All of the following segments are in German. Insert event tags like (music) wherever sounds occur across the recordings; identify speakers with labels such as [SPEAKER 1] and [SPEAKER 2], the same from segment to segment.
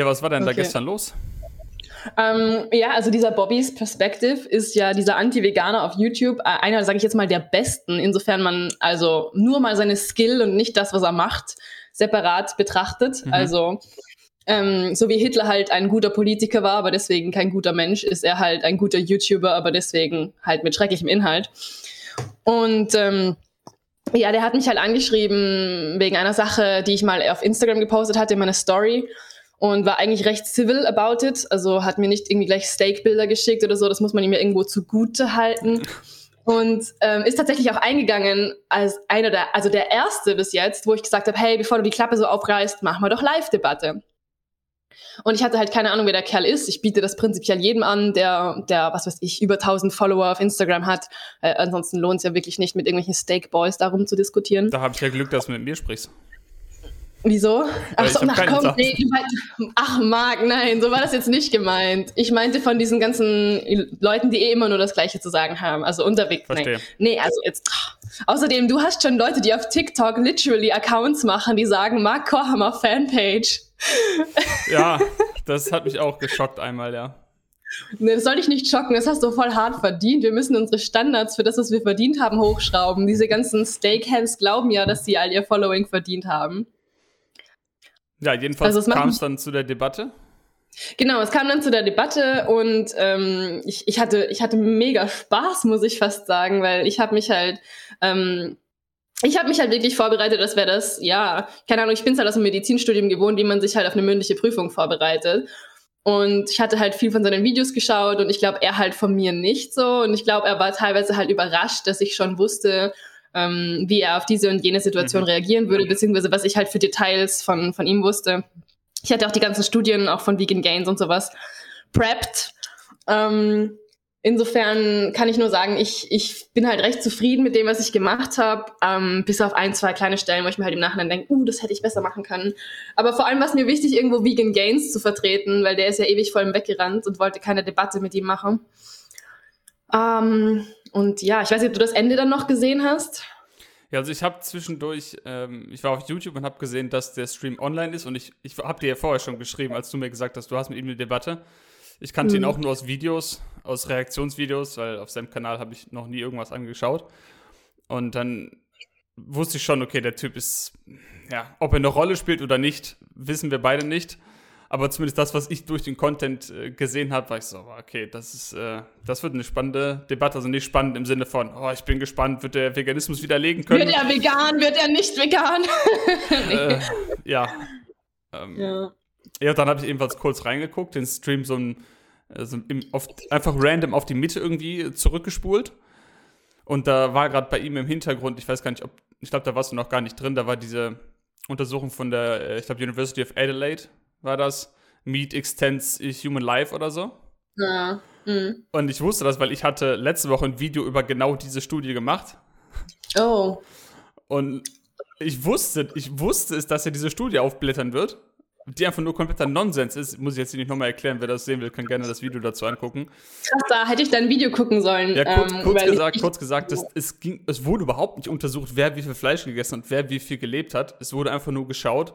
[SPEAKER 1] Ja, was war denn okay. da gestern los?
[SPEAKER 2] Ähm, ja, also dieser Bobbys Perspective ist ja dieser Anti-Veganer auf YouTube, äh, einer, sage ich jetzt mal, der besten, insofern man also nur mal seine Skill und nicht das, was er macht, separat betrachtet. Mhm. Also ähm, so wie Hitler halt ein guter Politiker war, aber deswegen kein guter Mensch, ist er halt ein guter YouTuber, aber deswegen halt mit schrecklichem Inhalt. Und ähm, ja, der hat mich halt angeschrieben wegen einer Sache, die ich mal auf Instagram gepostet hatte in meiner Story und war eigentlich recht civil about it. Also hat mir nicht irgendwie gleich Steak-Bilder geschickt oder so. Das muss man ihm ja irgendwo zugute halten. Und ähm, ist tatsächlich auch eingegangen als einer der, also der erste bis jetzt, wo ich gesagt habe, hey, bevor du die Klappe so aufreißt, machen wir doch Live-Debatte. Und ich hatte halt keine Ahnung, wer der Kerl ist. Ich biete das prinzipiell jedem an, der, der, was weiß ich, über 1000 Follower auf Instagram hat. Äh, ansonsten lohnt es ja wirklich nicht, mit irgendwelchen Steak Boys darum zu diskutieren.
[SPEAKER 1] Da habe ich ja Glück, dass du mit mir sprichst.
[SPEAKER 2] Wieso? Ach, so, ach komm, nee, ach Marc, nein, so war das jetzt nicht gemeint. Ich meinte von diesen ganzen Leuten, die eh immer nur das Gleiche zu sagen haben. Also unterwegs.
[SPEAKER 1] Verstehe.
[SPEAKER 2] Nee. nee, also jetzt. Außerdem, du hast schon Leute, die auf TikTok literally Accounts machen, die sagen, Marc Kohammer Fanpage. (laughs)
[SPEAKER 1] Ja, das hat mich auch geschockt einmal, ja.
[SPEAKER 2] Nee, das soll dich nicht schocken, das hast du voll hart verdient. Wir müssen unsere Standards für das, was wir verdient haben, hochschrauben. Diese ganzen Stakehands glauben ja, dass sie all ihr Following verdient haben.
[SPEAKER 1] Ja, jedenfalls also kam es dann zu der Debatte.
[SPEAKER 2] Genau, es kam dann zu der Debatte und ähm, ich, ich, hatte, ich hatte mega Spaß, muss ich fast sagen, weil ich habe mich halt, ähm, ich habe mich halt wirklich vorbereitet, das wäre das, ja, keine Ahnung, ich bin halt aus dem Medizinstudium gewohnt, wie man sich halt auf eine mündliche Prüfung vorbereitet. Und ich hatte halt viel von seinen Videos geschaut und ich glaube, er halt von mir nicht so. Und ich glaube, er war teilweise halt überrascht, dass ich schon wusste, ähm, wie er auf diese und jene Situation mhm. reagieren würde, beziehungsweise was ich halt für Details von, von ihm wusste. Ich hatte auch die ganzen Studien auch von Vegan Gains und sowas prepped. Ähm, insofern kann ich nur sagen, ich, ich bin halt recht zufrieden mit dem, was ich gemacht habe, ähm, bis auf ein, zwei kleine Stellen, wo ich mir halt im Nachhinein denke, uh, das hätte ich besser machen können. Aber vor allem war es mir wichtig, irgendwo Vegan Gains zu vertreten, weil der ist ja ewig vor ihm weggerannt und wollte keine Debatte mit ihm machen. Ähm, und ja, ich weiß nicht, ob du das Ende dann noch gesehen hast.
[SPEAKER 1] Ja, also ich habe zwischendurch, ähm, ich war auf YouTube und habe gesehen, dass der Stream online ist und ich, ich habe dir ja vorher schon geschrieben, als du mir gesagt hast, du hast mit ihm eine Debatte. Ich kannte mhm. ihn auch nur aus Videos, aus Reaktionsvideos, weil auf seinem Kanal habe ich noch nie irgendwas angeschaut. Und dann wusste ich schon, okay, der Typ ist, ja, ob er eine Rolle spielt oder nicht, wissen wir beide nicht aber zumindest das, was ich durch den Content äh, gesehen habe, war ich so, okay, das ist, äh, das wird eine spannende Debatte. Also nicht spannend im Sinne von, oh, ich bin gespannt, wird der Veganismus widerlegen können?
[SPEAKER 2] Wird er vegan, wird er nicht vegan? (laughs)
[SPEAKER 1] äh, ja. Ähm, ja. Ja, dann habe ich ebenfalls kurz reingeguckt, den Stream so, ein, äh, so im, auf, einfach random auf die Mitte irgendwie zurückgespult. Und da war gerade bei ihm im Hintergrund, ich weiß gar nicht, ob, ich glaube, da warst du noch gar nicht drin, da war diese Untersuchung von der, äh, ich glaube, University of Adelaide war das. Meat Extends Human Life oder so.
[SPEAKER 2] Ja. Mhm.
[SPEAKER 1] Und ich wusste das, weil ich hatte letzte Woche ein Video über genau diese Studie gemacht.
[SPEAKER 2] Oh.
[SPEAKER 1] Und ich wusste, ich wusste es, dass er diese Studie aufblättern wird, die einfach nur kompletter Nonsens ist. Muss ich jetzt nicht nochmal erklären, wer das sehen will, kann gerne das Video dazu angucken.
[SPEAKER 2] Krass, da hätte ich dein Video gucken sollen.
[SPEAKER 1] Ja, kurz, ähm, kurz gesagt, kurz gesagt, es, es, ging, es wurde überhaupt nicht untersucht, wer wie viel Fleisch gegessen und wer wie viel gelebt hat. Es wurde einfach nur geschaut,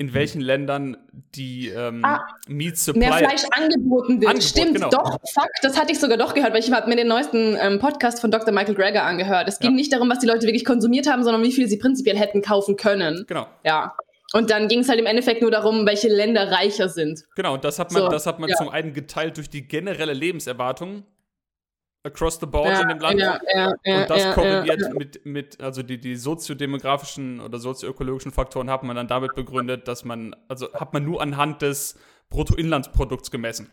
[SPEAKER 1] in mhm. welchen Ländern die ähm, ah, Meat Supply
[SPEAKER 2] mehr Fleisch angeboten wird. Angebot, Stimmt, genau. doch, fuck, das hatte ich sogar doch gehört, weil ich habe mir den neuesten ähm, Podcast von Dr. Michael Greger angehört. Es ging ja. nicht darum, was die Leute wirklich konsumiert haben, sondern wie viel sie prinzipiell hätten kaufen können.
[SPEAKER 1] Genau.
[SPEAKER 2] Ja. Und dann ging es halt im Endeffekt nur darum, welche Länder reicher sind.
[SPEAKER 1] Genau, und das hat man, so, das hat man ja. zum einen geteilt durch die generelle Lebenserwartung across the board ja, in dem Land. Ja, ja, und das korreliert mit, mit, also die, die soziodemografischen oder sozioökologischen Faktoren hat man dann damit begründet, dass man, also hat man nur anhand des Bruttoinlandsprodukts gemessen.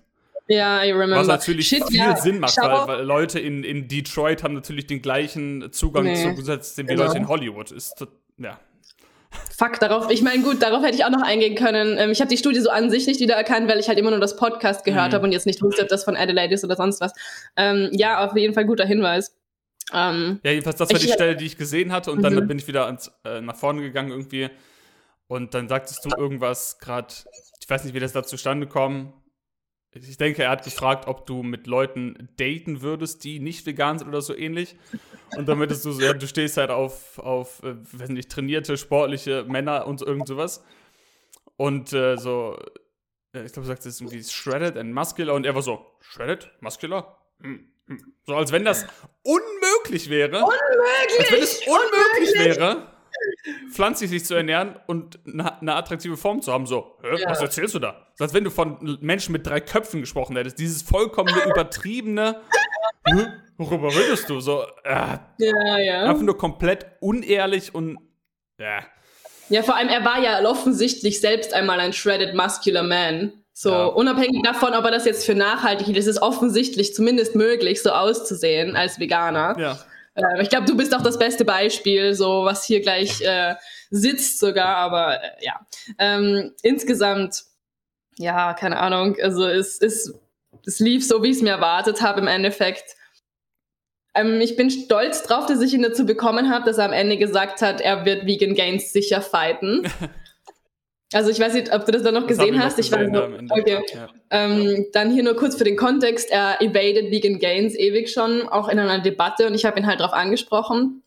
[SPEAKER 2] Ja, I remember.
[SPEAKER 1] Was natürlich Shit, viel Sinn macht, weil, weil, Leute in, in Detroit haben natürlich den gleichen Zugang nee, zu Gesetz, den wie genau. Leute in Hollywood. Ist, ja.
[SPEAKER 2] Fuck, darauf, ich meine, gut, darauf hätte ich auch noch eingehen können. Ähm, ich habe die Studie so an sich nicht wiedererkannt, weil ich halt immer nur das Podcast gehört mhm. habe und jetzt nicht wusste, ob das von Adelaide ist oder sonst was. Ähm, ja, auf jeden Fall guter Hinweis.
[SPEAKER 1] Ähm, ja, jedenfalls, das war die Stelle, die ich gesehen hatte und mhm. dann bin ich wieder ans, äh, nach vorne gegangen irgendwie und dann sagtest du irgendwas gerade, ich weiß nicht, wie das da zustande kommt. Ich denke, er hat gefragt, ob du mit Leuten daten würdest, die nicht vegan sind oder so ähnlich. Und dann meintest du so, ja, du stehst halt auf, auf äh, weiß nicht, trainierte, sportliche Männer und irgend sowas. Und äh, so, ich glaube, du sagst es irgendwie shredded and muscular und er war so, shredded, muscular? Hm, hm. So als wenn das unmöglich wäre.
[SPEAKER 2] Unmöglich!
[SPEAKER 1] Als wenn es unmöglich, unmöglich. wäre, pflanzlich sich zu ernähren und eine, attraktive Form zu haben. So, Hä, ja. was erzählst du da? So als wenn du von Menschen mit drei Köpfen gesprochen hättest. Dieses vollkommene, (laughs) übertriebene. Worüber redest du? So, äh,
[SPEAKER 2] ja, ja.
[SPEAKER 1] Einfach nur komplett unehrlich und. Ja.
[SPEAKER 2] Ja, vor allem, er war ja offensichtlich selbst einmal ein shredded muscular man. So, ja. unabhängig davon, ob er das jetzt für nachhaltig ist, ist es offensichtlich zumindest möglich, so auszusehen als Veganer.
[SPEAKER 1] Ja.
[SPEAKER 2] Äh, ich glaube, du bist auch das beste Beispiel, so was hier gleich äh, sitzt sogar, aber äh, ja. Ähm, insgesamt, ja, keine Ahnung, also es, es, es lief so, wie ich es mir erwartet habe im Endeffekt. Ähm, ich bin stolz drauf, dass ich ihn dazu bekommen habe, dass er am Ende gesagt hat, er wird Vegan Gains sicher fighten. (laughs) Also ich weiß nicht, ob du das dann noch das gesehen hast. ich war so, okay. Ja. Ähm, dann hier nur kurz für den Kontext. Er evaded Vegan Gains ewig schon, auch in einer Debatte und ich habe ihn halt darauf angesprochen.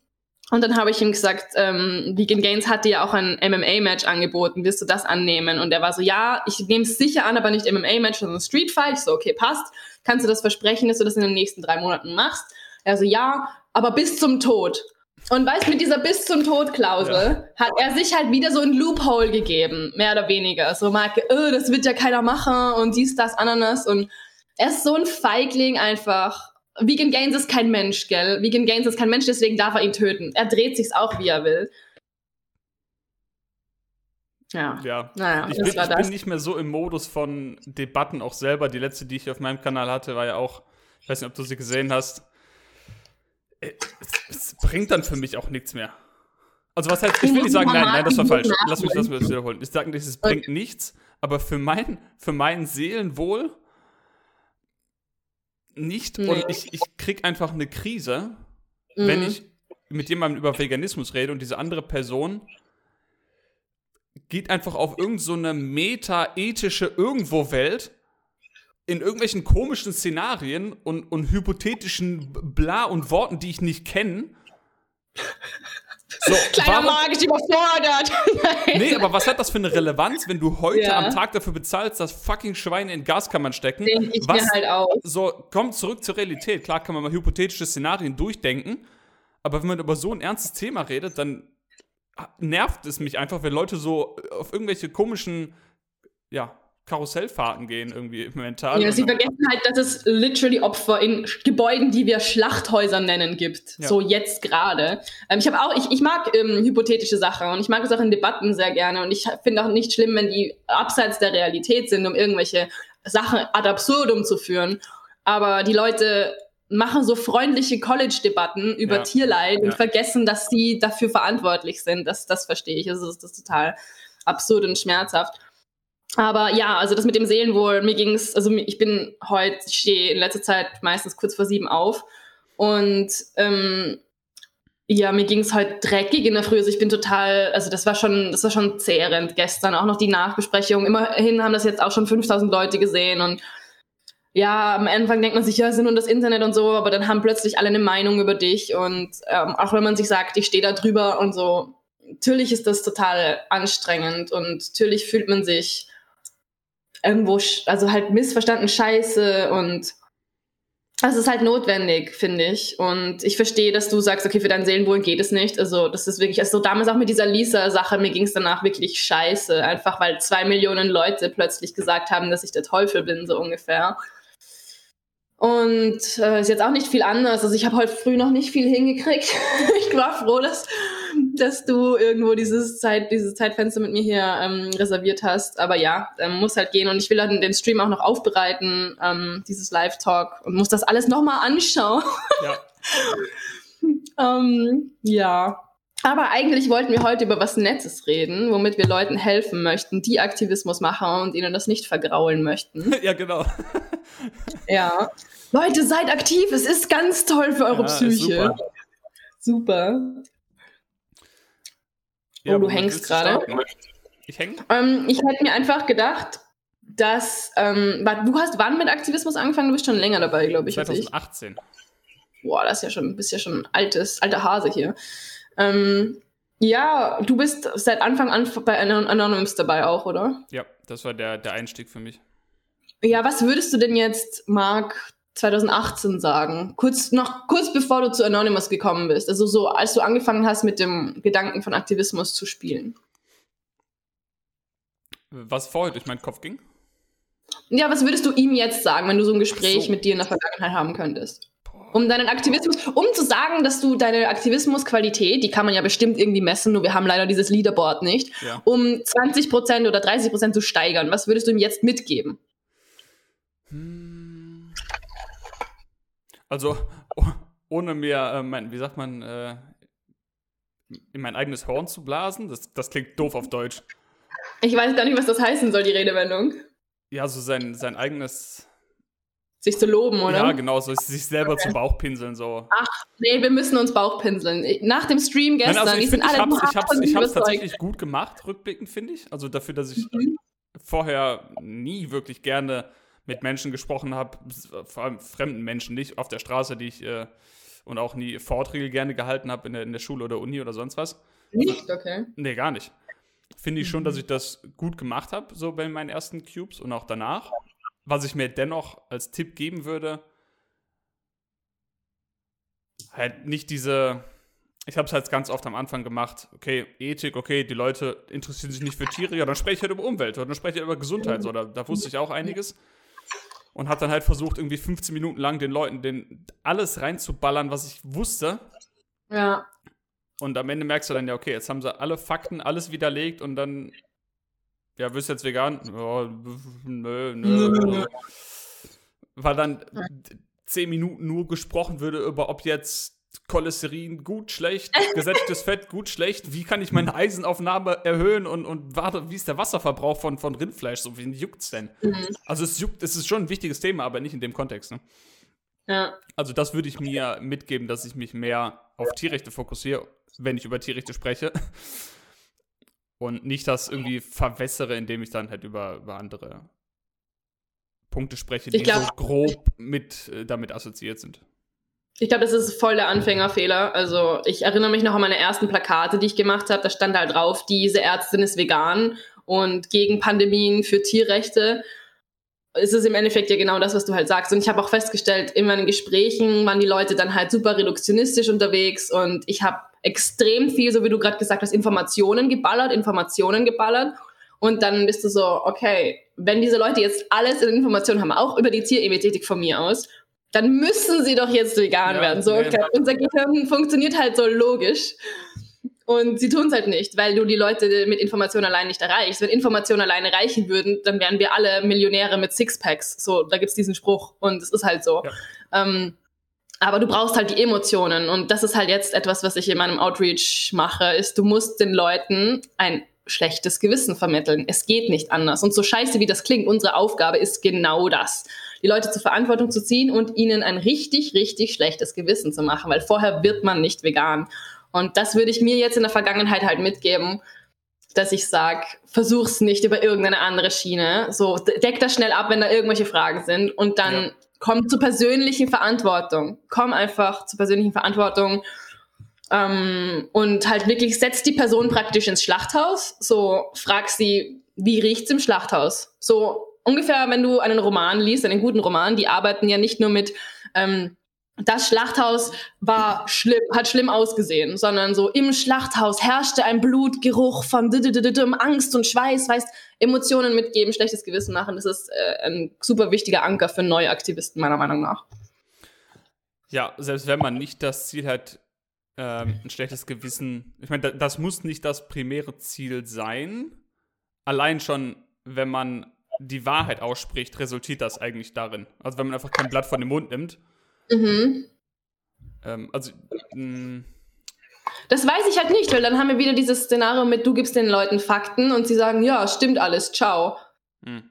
[SPEAKER 2] Und dann habe ich ihm gesagt, ähm, Vegan Gains hat dir ja auch ein MMA-Match angeboten, wirst du das annehmen? Und er war so, ja, ich nehme es sicher an, aber nicht MMA-Match, sondern Street Fight. Ich so, okay, passt. Kannst du das versprechen, dass du das in den nächsten drei Monaten machst? Er so, ja, aber bis zum Tod. Und weißt mit dieser bis zum Tod Klausel ja. hat er sich halt wieder so ein Loophole gegeben, mehr oder weniger. So Marke, oh, das wird ja keiner machen und dies, das, Ananas. Und er ist so ein Feigling einfach. Vegan Gaines ist kein Mensch, gell? Vegan Gaines ist kein Mensch, deswegen darf er ihn töten. Er dreht sich's auch, wie er will. Ja.
[SPEAKER 1] Ja. Naja, ich, bin, ich bin, nicht mehr so im Modus von Debatten auch selber. Die letzte, die ich auf meinem Kanal hatte, war ja auch, ich weiß nicht, ob du sie gesehen hast, es, es, bringt dann für mich auch nichts mehr. Also was heißt, ich will nicht sagen, nein, nein, das war falsch. Lass mich, lass mich das wiederholen. Ich sage nicht, es bringt okay. nichts, aber für mein, für mein Seelenwohl nicht. Nee. Und ich, ich krieg einfach eine Krise, mhm. wenn ich mit jemandem über Veganismus rede und diese andere Person geht einfach auf irgendeine so meta-ethische Irgendwo-Welt in irgendwelchen komischen Szenarien und, und hypothetischen Bla und Worten, die ich nicht kenne.
[SPEAKER 2] So, (laughs) Kleiner Magen ist überfordert. (laughs)
[SPEAKER 1] nee, aber was hat das für eine Relevanz, wenn du heute ja. am Tag dafür bezahlst, dass fucking Schweine in Gaskammern stecken?
[SPEAKER 2] Denk ich
[SPEAKER 1] was,
[SPEAKER 2] mir halt auch.
[SPEAKER 1] So, komm zurück zur Realität. Klar kann man mal hypothetische Szenarien durchdenken, aber wenn man über so ein ernstes Thema redet, dann nervt es mich einfach, wenn Leute so auf irgendwelche komischen, ja, Karussellfahrten gehen, irgendwie (laughs) mental.
[SPEAKER 2] Ja, sie vergessen halt, dass es literally Opfer in Gebäuden, die wir Schlachthäuser nennen, gibt. Ja. So jetzt gerade. Ähm, ich habe auch, ich, ich mag ähm, hypothetische Sachen und ich mag es auch in Debatten sehr gerne und ich finde auch nicht schlimm, wenn die abseits der Realität sind, um irgendwelche Sachen ad absurdum zu führen. Aber die Leute machen so freundliche College-Debatten über ja. Tierleid ja. und vergessen, dass sie dafür verantwortlich sind. Das, das verstehe ich. Also das ist total absurd und schmerzhaft. Aber ja, also das mit dem Seelenwohl, mir ging es, also ich bin heute, ich stehe in letzter Zeit meistens kurz vor sieben auf und ähm, ja, mir ging es heute dreckig in der Früh. Also ich bin total, also das war schon, das war schon zehrend gestern. Auch noch die Nachbesprechung. Immerhin haben das jetzt auch schon 5000 Leute gesehen und ja, am Anfang denkt man sich, ja, es ist nur das Internet und so, aber dann haben plötzlich alle eine Meinung über dich und ähm, auch wenn man sich sagt, ich stehe da drüber und so, natürlich ist das total anstrengend und natürlich fühlt man sich irgendwo, also halt missverstanden Scheiße und es ist halt notwendig, finde ich. Und ich verstehe, dass du sagst, okay, für dein Seelenwohl geht es nicht. Also, das ist wirklich, also damals auch mit dieser Lisa-Sache, mir ging es danach wirklich scheiße. Einfach weil zwei Millionen Leute plötzlich gesagt haben, dass ich der Teufel bin, so ungefähr. Und äh, ist jetzt auch nicht viel anders. Also ich habe heute früh noch nicht viel hingekriegt. (laughs) ich war froh, dass, dass du irgendwo dieses, Zeit, dieses Zeitfenster mit mir hier ähm, reserviert hast. Aber ja, ähm, muss halt gehen. Und ich will dann den Stream auch noch aufbereiten, ähm, dieses Live-Talk, und muss das alles nochmal anschauen. Ja. (laughs) ähm, ja. Aber eigentlich wollten wir heute über was Nettes reden, womit wir Leuten helfen möchten, die Aktivismus machen und ihnen das nicht vergraulen möchten. (laughs)
[SPEAKER 1] ja, genau.
[SPEAKER 2] ja. Leute, seid aktiv. Es ist ganz toll für eure ja, Psyche. Super. super. Ja, oh, du hängst gerade.
[SPEAKER 1] Ich hänge?
[SPEAKER 2] Ähm, ich hätte mir einfach gedacht, dass ähm, du hast wann mit Aktivismus angefangen? Du bist schon länger dabei, glaube ich.
[SPEAKER 1] 2018.
[SPEAKER 2] Boah, das ist ja schon, bist ja schon altes, alter Hase hier. Ähm, Ja, du bist seit Anfang an bei Anonymous dabei auch, oder?
[SPEAKER 1] Ja, das war der, der Einstieg für mich.
[SPEAKER 2] Ja, was würdest du denn jetzt, Marc, 2018 sagen? Kurz, noch kurz bevor du zu Anonymous gekommen bist. Also so, als du angefangen hast, mit dem Gedanken von Aktivismus zu spielen.
[SPEAKER 1] Was vorher durch meinen Kopf ging?
[SPEAKER 2] Ja, was würdest du ihm jetzt sagen, wenn du so ein Gespräch so. mit dir in der Vergangenheit haben könntest? Um deinen Aktivismus, um zu sagen, dass du deine Aktivismusqualität, die kann man ja bestimmt irgendwie messen, nur wir haben leider dieses Leaderboard nicht, ja. um 20% oder 30% zu steigern. Was würdest du ihm jetzt mitgeben?
[SPEAKER 1] Also, ohne mir, äh, mein, wie sagt man, äh, in mein eigenes Horn zu blasen, das, das klingt doof auf Deutsch.
[SPEAKER 2] Ich weiß gar nicht, was das heißen soll, die Redewendung.
[SPEAKER 1] Ja, so sein, sein eigenes
[SPEAKER 2] sich zu loben, oder?
[SPEAKER 1] Ja, genau, so sich selber okay. zu Bauchpinseln so.
[SPEAKER 2] Ach, nee, wir müssen uns Bauchpinseln. Nach dem Stream gestern, Nein, also
[SPEAKER 1] ich, find, ich hab's, ich hab's, ich hab's tatsächlich gut gemacht, rückblickend, finde ich. Also dafür, dass ich mhm. vorher nie wirklich gerne mit Menschen gesprochen habe, vor allem fremden Menschen nicht, auf der Straße, die ich äh, und auch nie Vorträge gerne gehalten habe in der, in der Schule oder Uni oder sonst was.
[SPEAKER 2] Nicht, okay.
[SPEAKER 1] Nee, gar nicht. Finde ich schon, dass mhm. ich das gut gemacht habe, so bei meinen ersten Cubes und auch danach was ich mir dennoch als Tipp geben würde, halt nicht diese, ich habe es halt ganz oft am Anfang gemacht, okay, Ethik, okay, die Leute interessieren sich nicht für Tiere, ja, dann spreche ich halt über Umwelt oder dann spreche ich über Gesundheit, oder da wusste ich auch einiges. Und habe dann halt versucht, irgendwie 15 Minuten lang den Leuten den, alles reinzuballern, was ich wusste.
[SPEAKER 2] Ja.
[SPEAKER 1] Und am Ende merkst du dann ja, okay, jetzt haben sie alle Fakten, alles widerlegt und dann ja, wirst du jetzt vegan? Oh, nö, nö. Weil dann zehn Minuten nur gesprochen würde über, ob jetzt Cholesterin gut, schlecht, gesättigtes Fett gut, schlecht, wie kann ich meine Eisenaufnahme erhöhen und, und warte, wie ist der Wasserverbrauch von, von Rindfleisch, so wie juckt's denn? Mhm. Also es juckt, es ist schon ein wichtiges Thema, aber nicht in dem Kontext, ne?
[SPEAKER 2] Ja.
[SPEAKER 1] Also das würde ich mir mitgeben, dass ich mich mehr auf Tierrechte fokussiere, wenn ich über Tierrechte spreche und nicht das irgendwie verwässere, indem ich dann halt über, über andere Punkte spreche, die glaub, so grob mit äh, damit assoziiert sind.
[SPEAKER 2] Ich glaube, das ist voll der Anfängerfehler. Also ich erinnere mich noch an meine ersten Plakate, die ich gemacht habe. Da stand halt drauf, diese Ärztin ist vegan und gegen Pandemien für Tierrechte. Es ist im Endeffekt ja genau das, was du halt sagst. Und ich habe auch festgestellt, in meinen Gesprächen waren die Leute dann halt super reduktionistisch unterwegs und ich habe extrem viel, so wie du gerade gesagt hast, Informationen geballert, Informationen geballert. Und dann bist du so, okay, wenn diese Leute jetzt alles in Informationen haben, auch über die Tierethik von mir aus, dann müssen sie doch jetzt vegan ja, werden. So, okay. Unser Gehirn funktioniert halt so logisch. Und sie tun es halt nicht, weil du die Leute mit Informationen allein nicht erreichst. Wenn Informationen alleine reichen würden, dann wären wir alle Millionäre mit Sixpacks. So, da gibt's diesen Spruch und es ist halt so. Ja. Ähm, aber du brauchst halt die Emotionen und das ist halt jetzt etwas, was ich in meinem Outreach mache, ist, du musst den Leuten ein schlechtes Gewissen vermitteln. Es geht nicht anders. Und so scheiße wie das klingt, unsere Aufgabe ist genau das. Die Leute zur Verantwortung zu ziehen und ihnen ein richtig, richtig schlechtes Gewissen zu machen, weil vorher wird man nicht vegan. Und das würde ich mir jetzt in der Vergangenheit halt mitgeben, dass ich sage, versuch's nicht über irgendeine andere Schiene. So, deck das schnell ab, wenn da irgendwelche Fragen sind und dann ja komm zur persönlichen Verantwortung. Komm einfach zur persönlichen Verantwortung ähm, und halt wirklich setz die Person praktisch ins Schlachthaus. So frag sie, wie riecht's im Schlachthaus? So ungefähr, wenn du einen Roman liest, einen guten Roman, die arbeiten ja nicht nur mit ähm, das Schlachthaus war schlimm, hat schlimm ausgesehen, sondern so im Schlachthaus herrschte ein Blutgeruch von Angst und Schweiß, weißt, Emotionen mitgeben, schlechtes Gewissen machen. Das ist äh, ein super wichtiger Anker für neue Aktivisten, meiner Meinung nach.
[SPEAKER 1] Ja, selbst wenn man nicht das Ziel hat, ähm, ein schlechtes Gewissen, ich meine, das muss nicht das primäre Ziel sein. Allein schon, wenn man die Wahrheit ausspricht, resultiert das eigentlich darin. Also wenn man einfach kein Blatt von dem Mund nimmt Mhm. Ähm, also. Mh,
[SPEAKER 2] das weiß ich halt nicht, weil dann haben wir wieder dieses Szenario mit, du gibst den Leuten Fakten und sie sagen, ja, stimmt alles, ciao. Hm.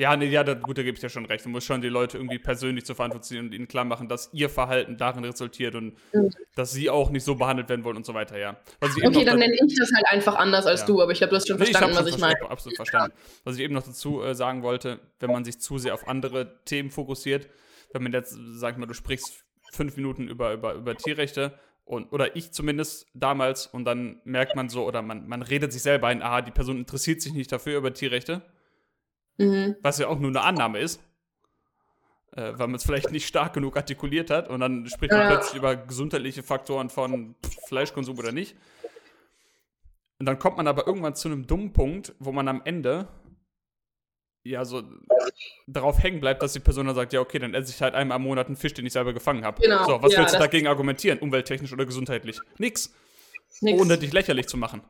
[SPEAKER 1] Ja, nee, ja, da, gut, da gebe ich dir schon recht. Du musst schon die Leute irgendwie persönlich zur Verantwortung ziehen und ihnen klar machen, dass ihr Verhalten darin resultiert und mhm. dass sie auch nicht so behandelt werden wollen und so weiter, ja.
[SPEAKER 2] okay, dann nenne ich das halt einfach anders als ja. du, aber ich glaube, du hast schon nee, verstanden, was ich meine. Ich
[SPEAKER 1] absolut verstanden. Was ich eben noch dazu äh, sagen wollte, wenn man sich zu sehr auf andere Themen fokussiert, wenn man jetzt, sag ich mal, du sprichst fünf Minuten über, über, über Tierrechte Und, oder ich zumindest damals, und dann merkt man so, oder man, man redet sich selber ein, aha, die Person interessiert sich nicht dafür über Tierrechte. Mhm. Was ja auch nur eine Annahme ist. Äh, weil man es vielleicht nicht stark genug artikuliert hat. Und dann spricht man ja. plötzlich über gesundheitliche Faktoren von Fleischkonsum oder nicht. Und dann kommt man aber irgendwann zu einem dummen Punkt, wo man am Ende ja so darauf hängen bleibt, dass die Person dann sagt, ja, okay, dann esse ich halt einmal im Monat einen Fisch, den ich selber gefangen habe. Genau. So, was ja, willst du dagegen argumentieren, umwelttechnisch oder gesundheitlich? Nix. Nix. Ohne dich lächerlich zu machen.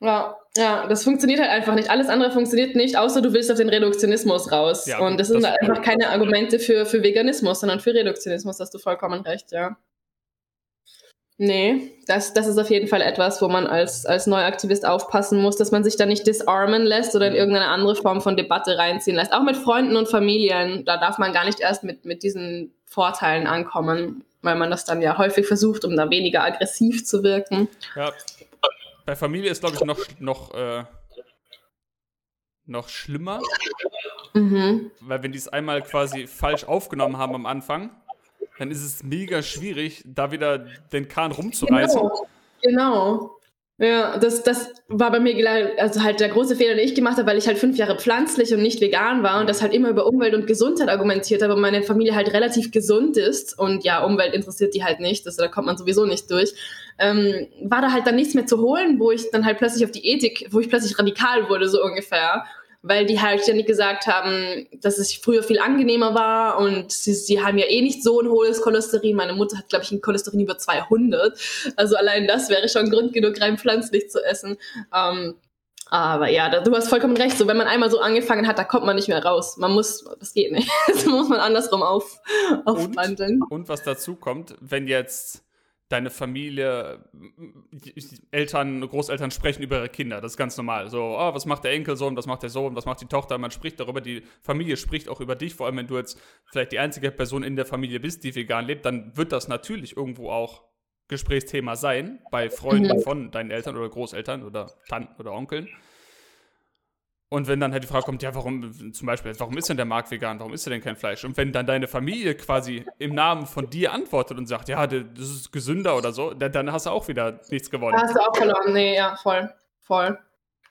[SPEAKER 2] Ja, ja, das funktioniert halt einfach nicht. Alles andere funktioniert nicht, außer du willst auf den Reduktionismus raus. Ja, Und das sind das einfach keine Argumente für, für Veganismus, sondern für Reduktionismus, hast du vollkommen recht, ja. Nee, das, das ist auf jeden Fall etwas, wo man als, als Neuaktivist aufpassen muss, dass man sich da nicht disarmen lässt oder in mhm. irgendeine andere Form von Debatte reinziehen lässt. Auch mit Freunden und Familien, da darf man gar nicht erst mit, mit diesen Vorteilen ankommen, weil man das dann ja häufig versucht, um da weniger aggressiv zu wirken.
[SPEAKER 1] Ja. Bei Familie ist, glaube ich, noch, noch, äh, noch schlimmer. Mhm. Weil wenn die es einmal quasi falsch aufgenommen haben am Anfang, dann ist es mega schwierig, da wieder den Kahn rumzureißen.
[SPEAKER 2] Genau. genau. Ja, das, das war bei mir also halt der große Fehler, den ich gemacht habe, weil ich halt fünf Jahre pflanzlich und nicht vegan war und das halt immer über Umwelt und Gesundheit argumentiert habe und meine Familie halt relativ gesund ist und ja, Umwelt interessiert die halt nicht, also da kommt man sowieso nicht durch. Ähm, war da halt dann nichts mehr zu holen, wo ich dann halt plötzlich auf die Ethik, wo ich plötzlich radikal wurde, so ungefähr weil die halt ständig gesagt haben, dass es früher viel angenehmer war und sie, sie haben ja eh nicht so ein hohes Cholesterin. Meine Mutter hat, glaube ich, ein Cholesterin über 200. Also allein das wäre schon Grund genug, rein pflanzlich zu essen. Ähm, aber ja, da, du hast vollkommen recht. So, wenn man einmal so angefangen hat, da kommt man nicht mehr raus. Man muss, das geht nicht. (laughs) das muss man andersrum auf, aufwandeln.
[SPEAKER 1] Und, und was dazu kommt, wenn jetzt deine Familie, Eltern, Großeltern sprechen über ihre Kinder. Das ist ganz normal. So, oh, was macht der Enkelsohn, was macht der Sohn, was macht die Tochter? Man spricht darüber, die Familie spricht auch über dich. Vor allem, wenn du jetzt vielleicht die einzige Person in der Familie bist, die vegan lebt, dann wird das natürlich irgendwo auch Gesprächsthema sein bei Freunden mhm. von deinen Eltern oder Großeltern oder Tanten oder Onkeln. Und wenn dann halt die Frage kommt, ja, warum, zum Beispiel, warum ist denn der Markt vegan? Warum isst er denn kein Fleisch? Und wenn dann deine Familie quasi im Namen von dir antwortet und sagt, ja, das ist gesünder oder so, dann hast du auch wieder nichts gewonnen.
[SPEAKER 2] Hast du auch verloren, nee, ja, voll, voll.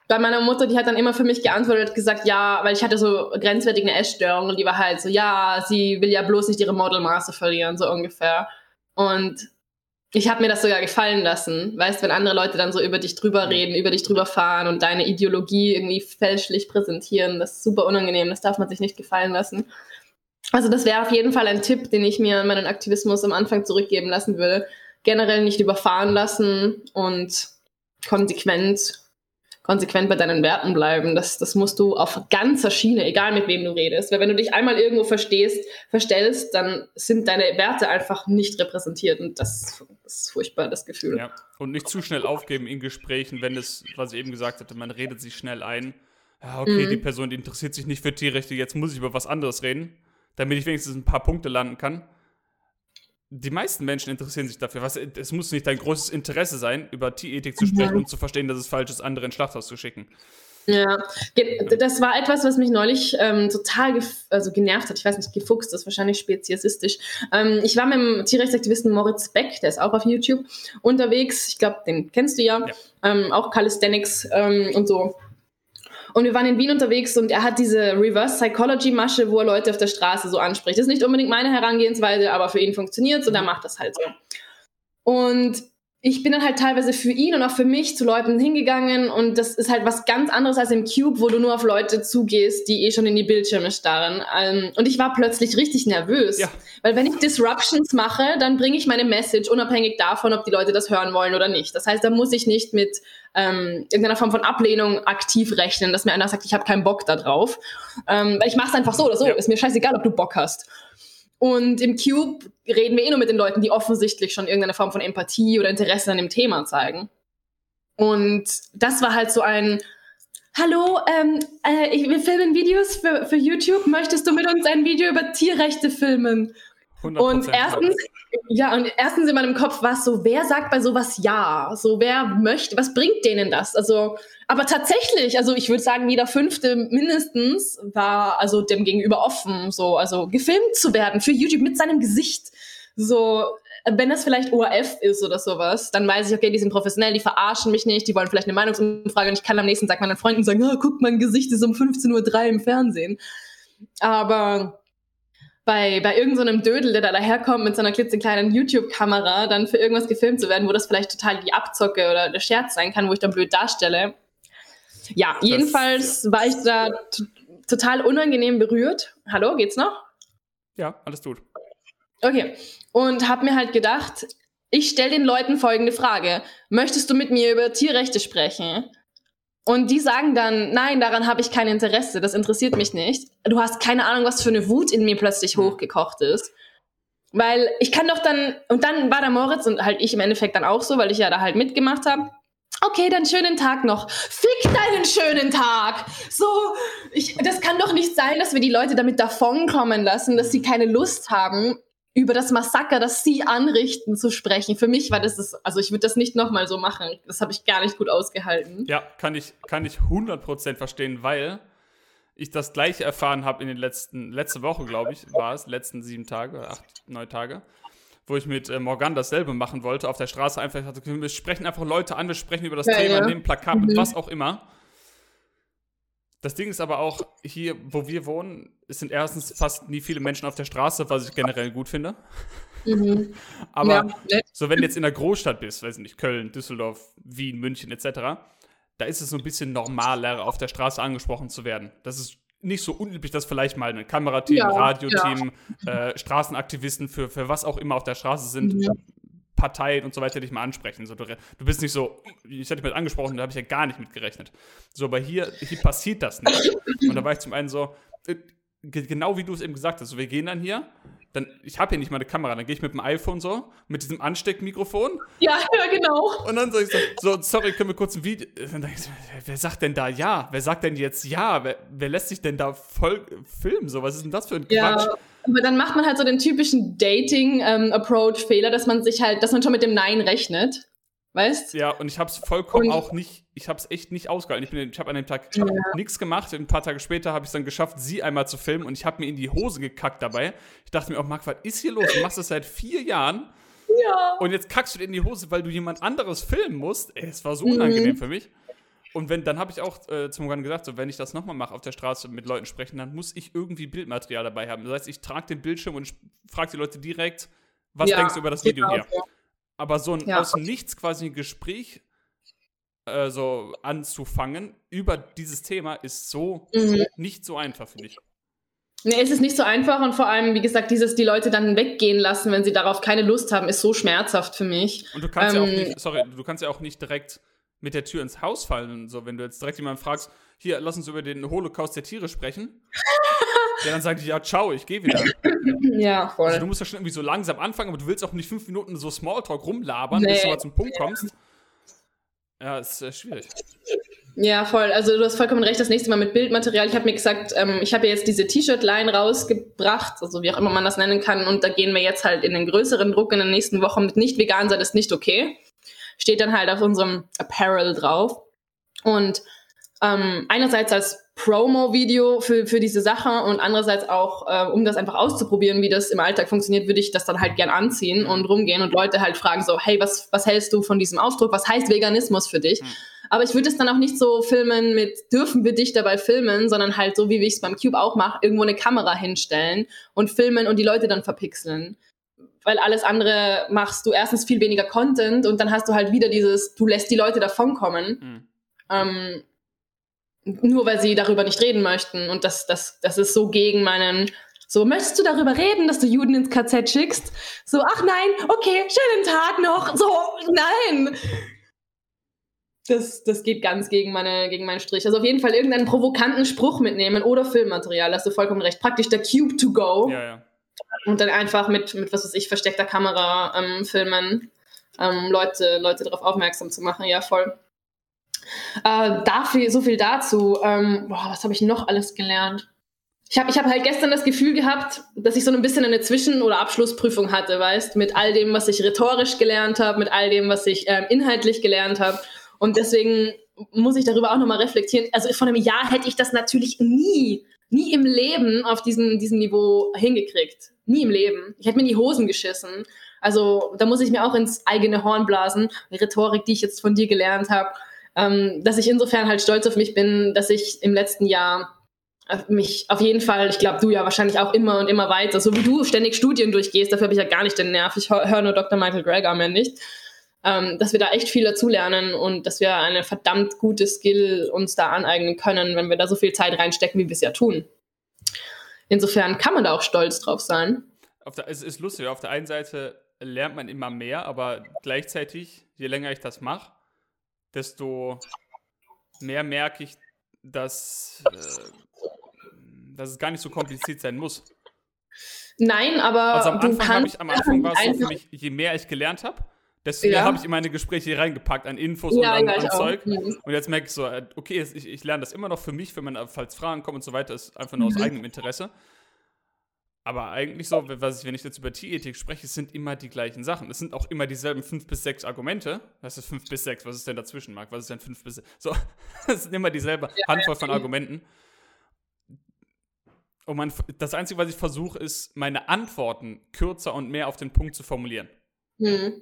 [SPEAKER 2] Bei meiner Mutter, die hat dann immer für mich geantwortet, gesagt, ja, weil ich hatte so grenzwertige Essstörungen und die war halt so, ja, sie will ja bloß nicht ihre Modelmaße verlieren, so ungefähr. Und ich habe mir das sogar gefallen lassen. Weißt, wenn andere Leute dann so über dich drüber reden, über dich drüber fahren und deine Ideologie irgendwie fälschlich präsentieren, das ist super unangenehm. Das darf man sich nicht gefallen lassen. Also das wäre auf jeden Fall ein Tipp, den ich mir an meinen Aktivismus am Anfang zurückgeben lassen würde. Generell nicht überfahren lassen und konsequent konsequent bei deinen Werten bleiben. Das, das musst du auf ganzer Schiene, egal mit wem du redest. Weil wenn du dich einmal irgendwo verstehst, verstellst, dann sind deine Werte einfach nicht repräsentiert. Und das, das ist furchtbar, das Gefühl. Ja.
[SPEAKER 1] Und nicht zu schnell aufgeben in Gesprächen, wenn es, was ich eben gesagt hatte, man redet sich schnell ein. Ja, okay, mhm. die Person die interessiert sich nicht für Tierrechte, jetzt muss ich über was anderes reden, damit ich wenigstens ein paar Punkte landen kann die meisten Menschen interessieren sich dafür. Was, es muss nicht dein großes Interesse sein, über Tierethik zu sprechen mhm. und zu verstehen, dass es falsch ist, andere ins Schlachthaus zu schicken.
[SPEAKER 2] Ja, das war etwas, was mich neulich ähm, total also genervt hat. Ich weiß nicht, gefuchst ist wahrscheinlich speziesistisch. Ähm, ich war mit dem Tierrechtsaktivisten Moritz Beck, der ist auch auf YouTube unterwegs. Ich glaube, den kennst du ja. ja. Ähm, auch Calisthenics ähm, und so. Und wir waren in Wien unterwegs und er hat diese Reverse Psychology Masche, wo er Leute auf der Straße so anspricht. Das ist nicht unbedingt meine Herangehensweise, aber für ihn funktioniert es und er macht das halt so. Und ich bin dann halt teilweise für ihn und auch für mich zu Leuten hingegangen und das ist halt was ganz anderes als im Cube, wo du nur auf Leute zugehst, die eh schon in die Bildschirme starren. Ähm, und ich war plötzlich richtig nervös, ja. weil wenn ich Disruptions mache, dann bringe ich meine Message unabhängig davon, ob die Leute das hören wollen oder nicht. Das heißt, da muss ich nicht mit ähm, irgendeiner Form von Ablehnung aktiv rechnen, dass mir einer sagt, ich habe keinen Bock da drauf. Ähm, weil ich mache es einfach so oder so, ja. ist mir scheißegal, ob du Bock hast. Und im Cube reden wir eh nur mit den Leuten, die offensichtlich schon irgendeine Form von Empathie oder Interesse an dem Thema zeigen. Und das war halt so ein, hallo, ähm, äh, wir filmen Videos für, für YouTube, möchtest du mit uns ein Video über Tierrechte filmen? Und erstens, ja, und erstens in meinem Kopf war es so, wer sagt bei sowas ja? So, wer möchte, was bringt denen das? Also, aber tatsächlich, also ich würde sagen, jeder fünfte mindestens war also dem gegenüber offen, so, also gefilmt zu werden für YouTube mit seinem Gesicht. So, wenn das vielleicht ORF ist oder sowas, dann weiß ich, okay, die sind professionell, die verarschen mich nicht, die wollen vielleicht eine Meinungsumfrage und ich kann am nächsten Tag meinen Freunden sagen, oh, guck, mein Gesicht ist um 15.03 Uhr im Fernsehen. Aber bei, bei irgendeinem so Dödel, der da daherkommt mit so einer klitzekleinen YouTube-Kamera, dann für irgendwas gefilmt zu werden, wo das vielleicht total die Abzocke oder der Scherz sein kann, wo ich dann blöd darstelle. Ja, das, jedenfalls ja. war ich da total unangenehm berührt. Hallo, geht's noch?
[SPEAKER 1] Ja, alles gut.
[SPEAKER 2] Okay. Und habe mir halt gedacht, ich stelle den Leuten folgende Frage. Möchtest du mit mir über Tierrechte sprechen? Und die sagen dann, nein, daran habe ich kein Interesse, das interessiert mich nicht. Du hast keine Ahnung, was für eine Wut in mir plötzlich hochgekocht ist. Weil ich kann doch dann, und dann war der Moritz und halt ich im Endeffekt dann auch so, weil ich ja da halt mitgemacht habe. Okay, dann schönen Tag noch. Fick deinen schönen Tag. So, ich, das kann doch nicht sein, dass wir die Leute damit davonkommen lassen, dass sie keine Lust haben, über das Massaker, das sie anrichten, zu sprechen. Für mich war das, das also ich würde das nicht nochmal so machen. Das habe ich gar nicht gut ausgehalten.
[SPEAKER 1] Ja, kann ich, kann ich 100% verstehen, weil ich das gleiche erfahren habe in den letzten, letzte Woche, glaube ich, war es, letzten sieben Tage, acht, neun Tage, wo ich mit äh, Morgan dasselbe machen wollte, auf der Straße einfach, ich dachte, wir sprechen einfach Leute an, wir sprechen über das ja, Thema, ja. nehmen Plakat mhm. und was auch immer. Das Ding ist aber auch, hier, wo wir wohnen, es sind erstens fast nie viele Menschen auf der Straße, was ich generell gut finde. Mhm. aber ja. so, wenn du jetzt in der Großstadt bist, weiß nicht, Köln, Düsseldorf, Wien, München etc., da ist es so ein bisschen normaler, auf der Straße angesprochen zu werden. Das ist nicht so unüblich, dass vielleicht mal ein Kamerateam, ja, Radioteam, ja. Äh, Straßenaktivisten für, für was auch immer auf der Straße sind. Parteien und so weiter dich mal ansprechen. So, du, du bist nicht so, ich hatte mich angesprochen, da habe ich ja gar nicht mit gerechnet. So, aber hier, hier passiert das nicht. Und da war ich zum einen so, äh, genau wie du es eben gesagt hast, so, wir gehen dann hier, dann, ich habe hier nicht mal eine Kamera, dann gehe ich mit dem iPhone so, mit diesem Ansteckmikrofon.
[SPEAKER 2] Ja, (laughs) ja, genau.
[SPEAKER 1] Und dann sage ich so, so, sorry, können wir kurz ein Video. Dann ich so, wer sagt denn da ja? Wer sagt denn jetzt ja? Wer, wer lässt sich denn da voll filmen? So, was ist denn das für ein Quatsch?
[SPEAKER 2] Aber dann macht man halt so den typischen Dating-Approach-Fehler, ähm, dass man sich halt, dass man schon mit dem Nein rechnet. Weißt?
[SPEAKER 1] Ja, und ich habe es vollkommen und, auch nicht, ich habe es echt nicht ausgehalten. Ich, ich habe an dem Tag ja. nichts gemacht. Ein paar Tage später habe ich es dann geschafft, sie einmal zu filmen und ich habe mir in die Hose gekackt dabei. Ich dachte mir auch, Marc, was ist hier los? Du machst das seit vier Jahren. Ja. Und jetzt kackst du dir in die Hose, weil du jemand anderes filmen musst. Ey, es war so unangenehm mhm. für mich. Und wenn, dann habe ich auch äh, zum Morgan gesagt, so, wenn ich das nochmal mache, auf der Straße mit Leuten sprechen, dann muss ich irgendwie Bildmaterial dabei haben. Das heißt, ich trage den Bildschirm und frage die Leute direkt, was ja, denkst du über das Video hier? So. Aber so ein ja. aus Nichts quasi ein Gespräch äh, so anzufangen über dieses Thema ist so mhm. nicht so einfach, finde ich.
[SPEAKER 2] Nee, es ist nicht so einfach und vor allem, wie gesagt, dieses die Leute dann weggehen lassen, wenn sie darauf keine Lust haben, ist so schmerzhaft für mich.
[SPEAKER 1] Und du kannst ähm, ja auch ähm, nicht, sorry, du kannst ja auch nicht direkt mit der Tür ins Haus fallen. So, wenn du jetzt direkt jemanden fragst, hier, lass uns über den Holocaust der Tiere sprechen. (laughs) ja, dann sagt die, ja, ciao, ich gehe wieder.
[SPEAKER 2] Ja, voll. Also
[SPEAKER 1] du musst ja schon irgendwie so langsam anfangen, aber du willst auch nicht fünf Minuten so Smalltalk rumlabern, nee. bis du mal zum Punkt kommst. Ja, ist äh, schwierig.
[SPEAKER 2] Ja, voll. Also du hast vollkommen recht, das nächste Mal mit Bildmaterial. Ich habe mir gesagt, ähm, ich habe ja jetzt diese T-Shirt-Line rausgebracht, also wie auch immer man das nennen kann, und da gehen wir jetzt halt in den größeren Druck in den nächsten Wochen mit nicht vegan sein ist nicht okay steht dann halt auf unserem Apparel drauf. Und ähm, einerseits als Promo-Video für, für diese Sache und andererseits auch, äh, um das einfach auszuprobieren, wie das im Alltag funktioniert, würde ich das dann halt gern anziehen und rumgehen und Leute halt fragen so, hey, was, was hältst du von diesem Ausdruck? Was heißt Veganismus für dich? Mhm. Aber ich würde es dann auch nicht so filmen mit, dürfen wir dich dabei filmen, sondern halt so, wie ich es beim Cube auch mache, irgendwo eine Kamera hinstellen und filmen und die Leute dann verpixeln weil alles andere machst du erstens viel weniger Content und dann hast du halt wieder dieses, du lässt die Leute davonkommen. Mhm. Ähm, nur weil sie darüber nicht reden möchten. Und das, das, das ist so gegen meinen. So, möchtest du darüber reden, dass du Juden ins KZ schickst? So, ach nein, okay, schönen Tag noch. So, nein. Das, das geht ganz gegen, meine, gegen meinen Strich. Also auf jeden Fall irgendeinen provokanten Spruch mitnehmen oder Filmmaterial, hast du vollkommen recht. Praktisch der Cube to go.
[SPEAKER 1] Ja, ja
[SPEAKER 2] und dann einfach mit, mit was weiß ich, versteckter Kamera ähm, filmen, ähm, Leute, Leute darauf aufmerksam zu machen. Ja, voll. Äh, dafür, so viel dazu. Ähm, boah, was habe ich noch alles gelernt? Ich habe ich hab halt gestern das Gefühl gehabt, dass ich so ein bisschen eine Zwischen- oder Abschlussprüfung hatte, weißt, mit all dem, was ich rhetorisch gelernt habe, mit all dem, was ich ähm, inhaltlich gelernt habe. Und deswegen muss ich darüber auch nochmal reflektieren. Also vor einem Jahr hätte ich das natürlich nie nie im Leben auf diesem, diesem Niveau hingekriegt. Nie im Leben. Ich hätte mir in die Hosen geschissen. Also da muss ich mir auch ins eigene Horn blasen, die Rhetorik, die ich jetzt von dir gelernt habe, ähm, dass ich insofern halt stolz auf mich bin, dass ich im letzten Jahr mich auf jeden Fall, ich glaube, du ja wahrscheinlich auch immer und immer weiter, so wie du ständig Studien durchgehst, dafür habe ich ja gar nicht den Nerv. Ich höre nur Dr. Michael Greger mehr nicht. Ähm, dass wir da echt viel dazulernen und dass wir eine verdammt gute Skill uns da aneignen können, wenn wir da so viel Zeit reinstecken, wie wir es ja tun. Insofern kann man da auch stolz drauf sein.
[SPEAKER 1] Der, es ist lustig, auf der einen Seite lernt man immer mehr, aber gleichzeitig, je länger ich das mache, desto mehr merke ich, dass, äh, dass es gar nicht so kompliziert sein muss.
[SPEAKER 2] Nein, aber
[SPEAKER 1] also am Anfang, ich, am Anfang war es so für mich, je mehr ich gelernt habe, mehr ja. habe ich in meine Gespräche hier reingepackt an Infos ja, und an, an Zeug. Und jetzt merke ich so, äh, okay, ich, ich, lerne das immer noch für mich, wenn man, falls Fragen kommen und so weiter, ist einfach nur aus mhm. eigenem Interesse. Aber eigentlich so, was ich, wenn ich jetzt über Tierethik spreche, sind immer die gleichen Sachen. Es sind auch immer dieselben fünf bis sechs Argumente. Was ist fünf bis sechs? Was ist denn dazwischen, Marc? Was ist denn fünf bis sechs? So, (laughs) es sind immer dieselbe Handvoll von Argumenten. Und man, das Einzige, was ich versuche, ist, meine Antworten kürzer und mehr auf den Punkt zu formulieren.
[SPEAKER 2] Mhm.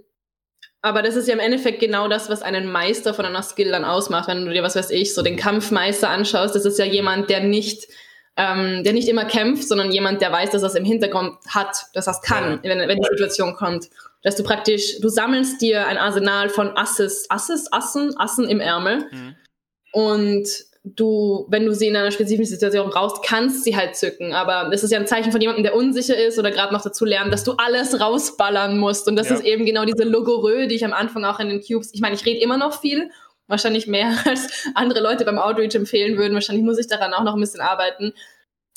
[SPEAKER 2] Aber das ist ja im Endeffekt genau das, was einen Meister von einer Skill dann ausmacht. Wenn du dir, was weiß ich, so den Kampfmeister anschaust, das ist ja jemand, der nicht ähm, der nicht immer kämpft, sondern jemand, der weiß, dass er es im Hintergrund hat, dass er es kann, wenn, wenn die Situation kommt. Dass du praktisch, du sammelst dir ein Arsenal von Asses, Asses, Assen, Assen im Ärmel mhm. und du, wenn du sie in einer spezifischen Situation brauchst, kannst sie halt zücken. Aber das ist ja ein Zeichen von jemandem, der unsicher ist oder gerade noch dazu lernt, dass du alles rausballern musst. Und das ja. ist eben genau diese Logorö, die ich am Anfang auch in den Cubes, ich meine, ich rede immer noch viel wahrscheinlich mehr (laughs) als andere Leute beim Outreach empfehlen würden. Wahrscheinlich muss ich daran auch noch ein bisschen arbeiten.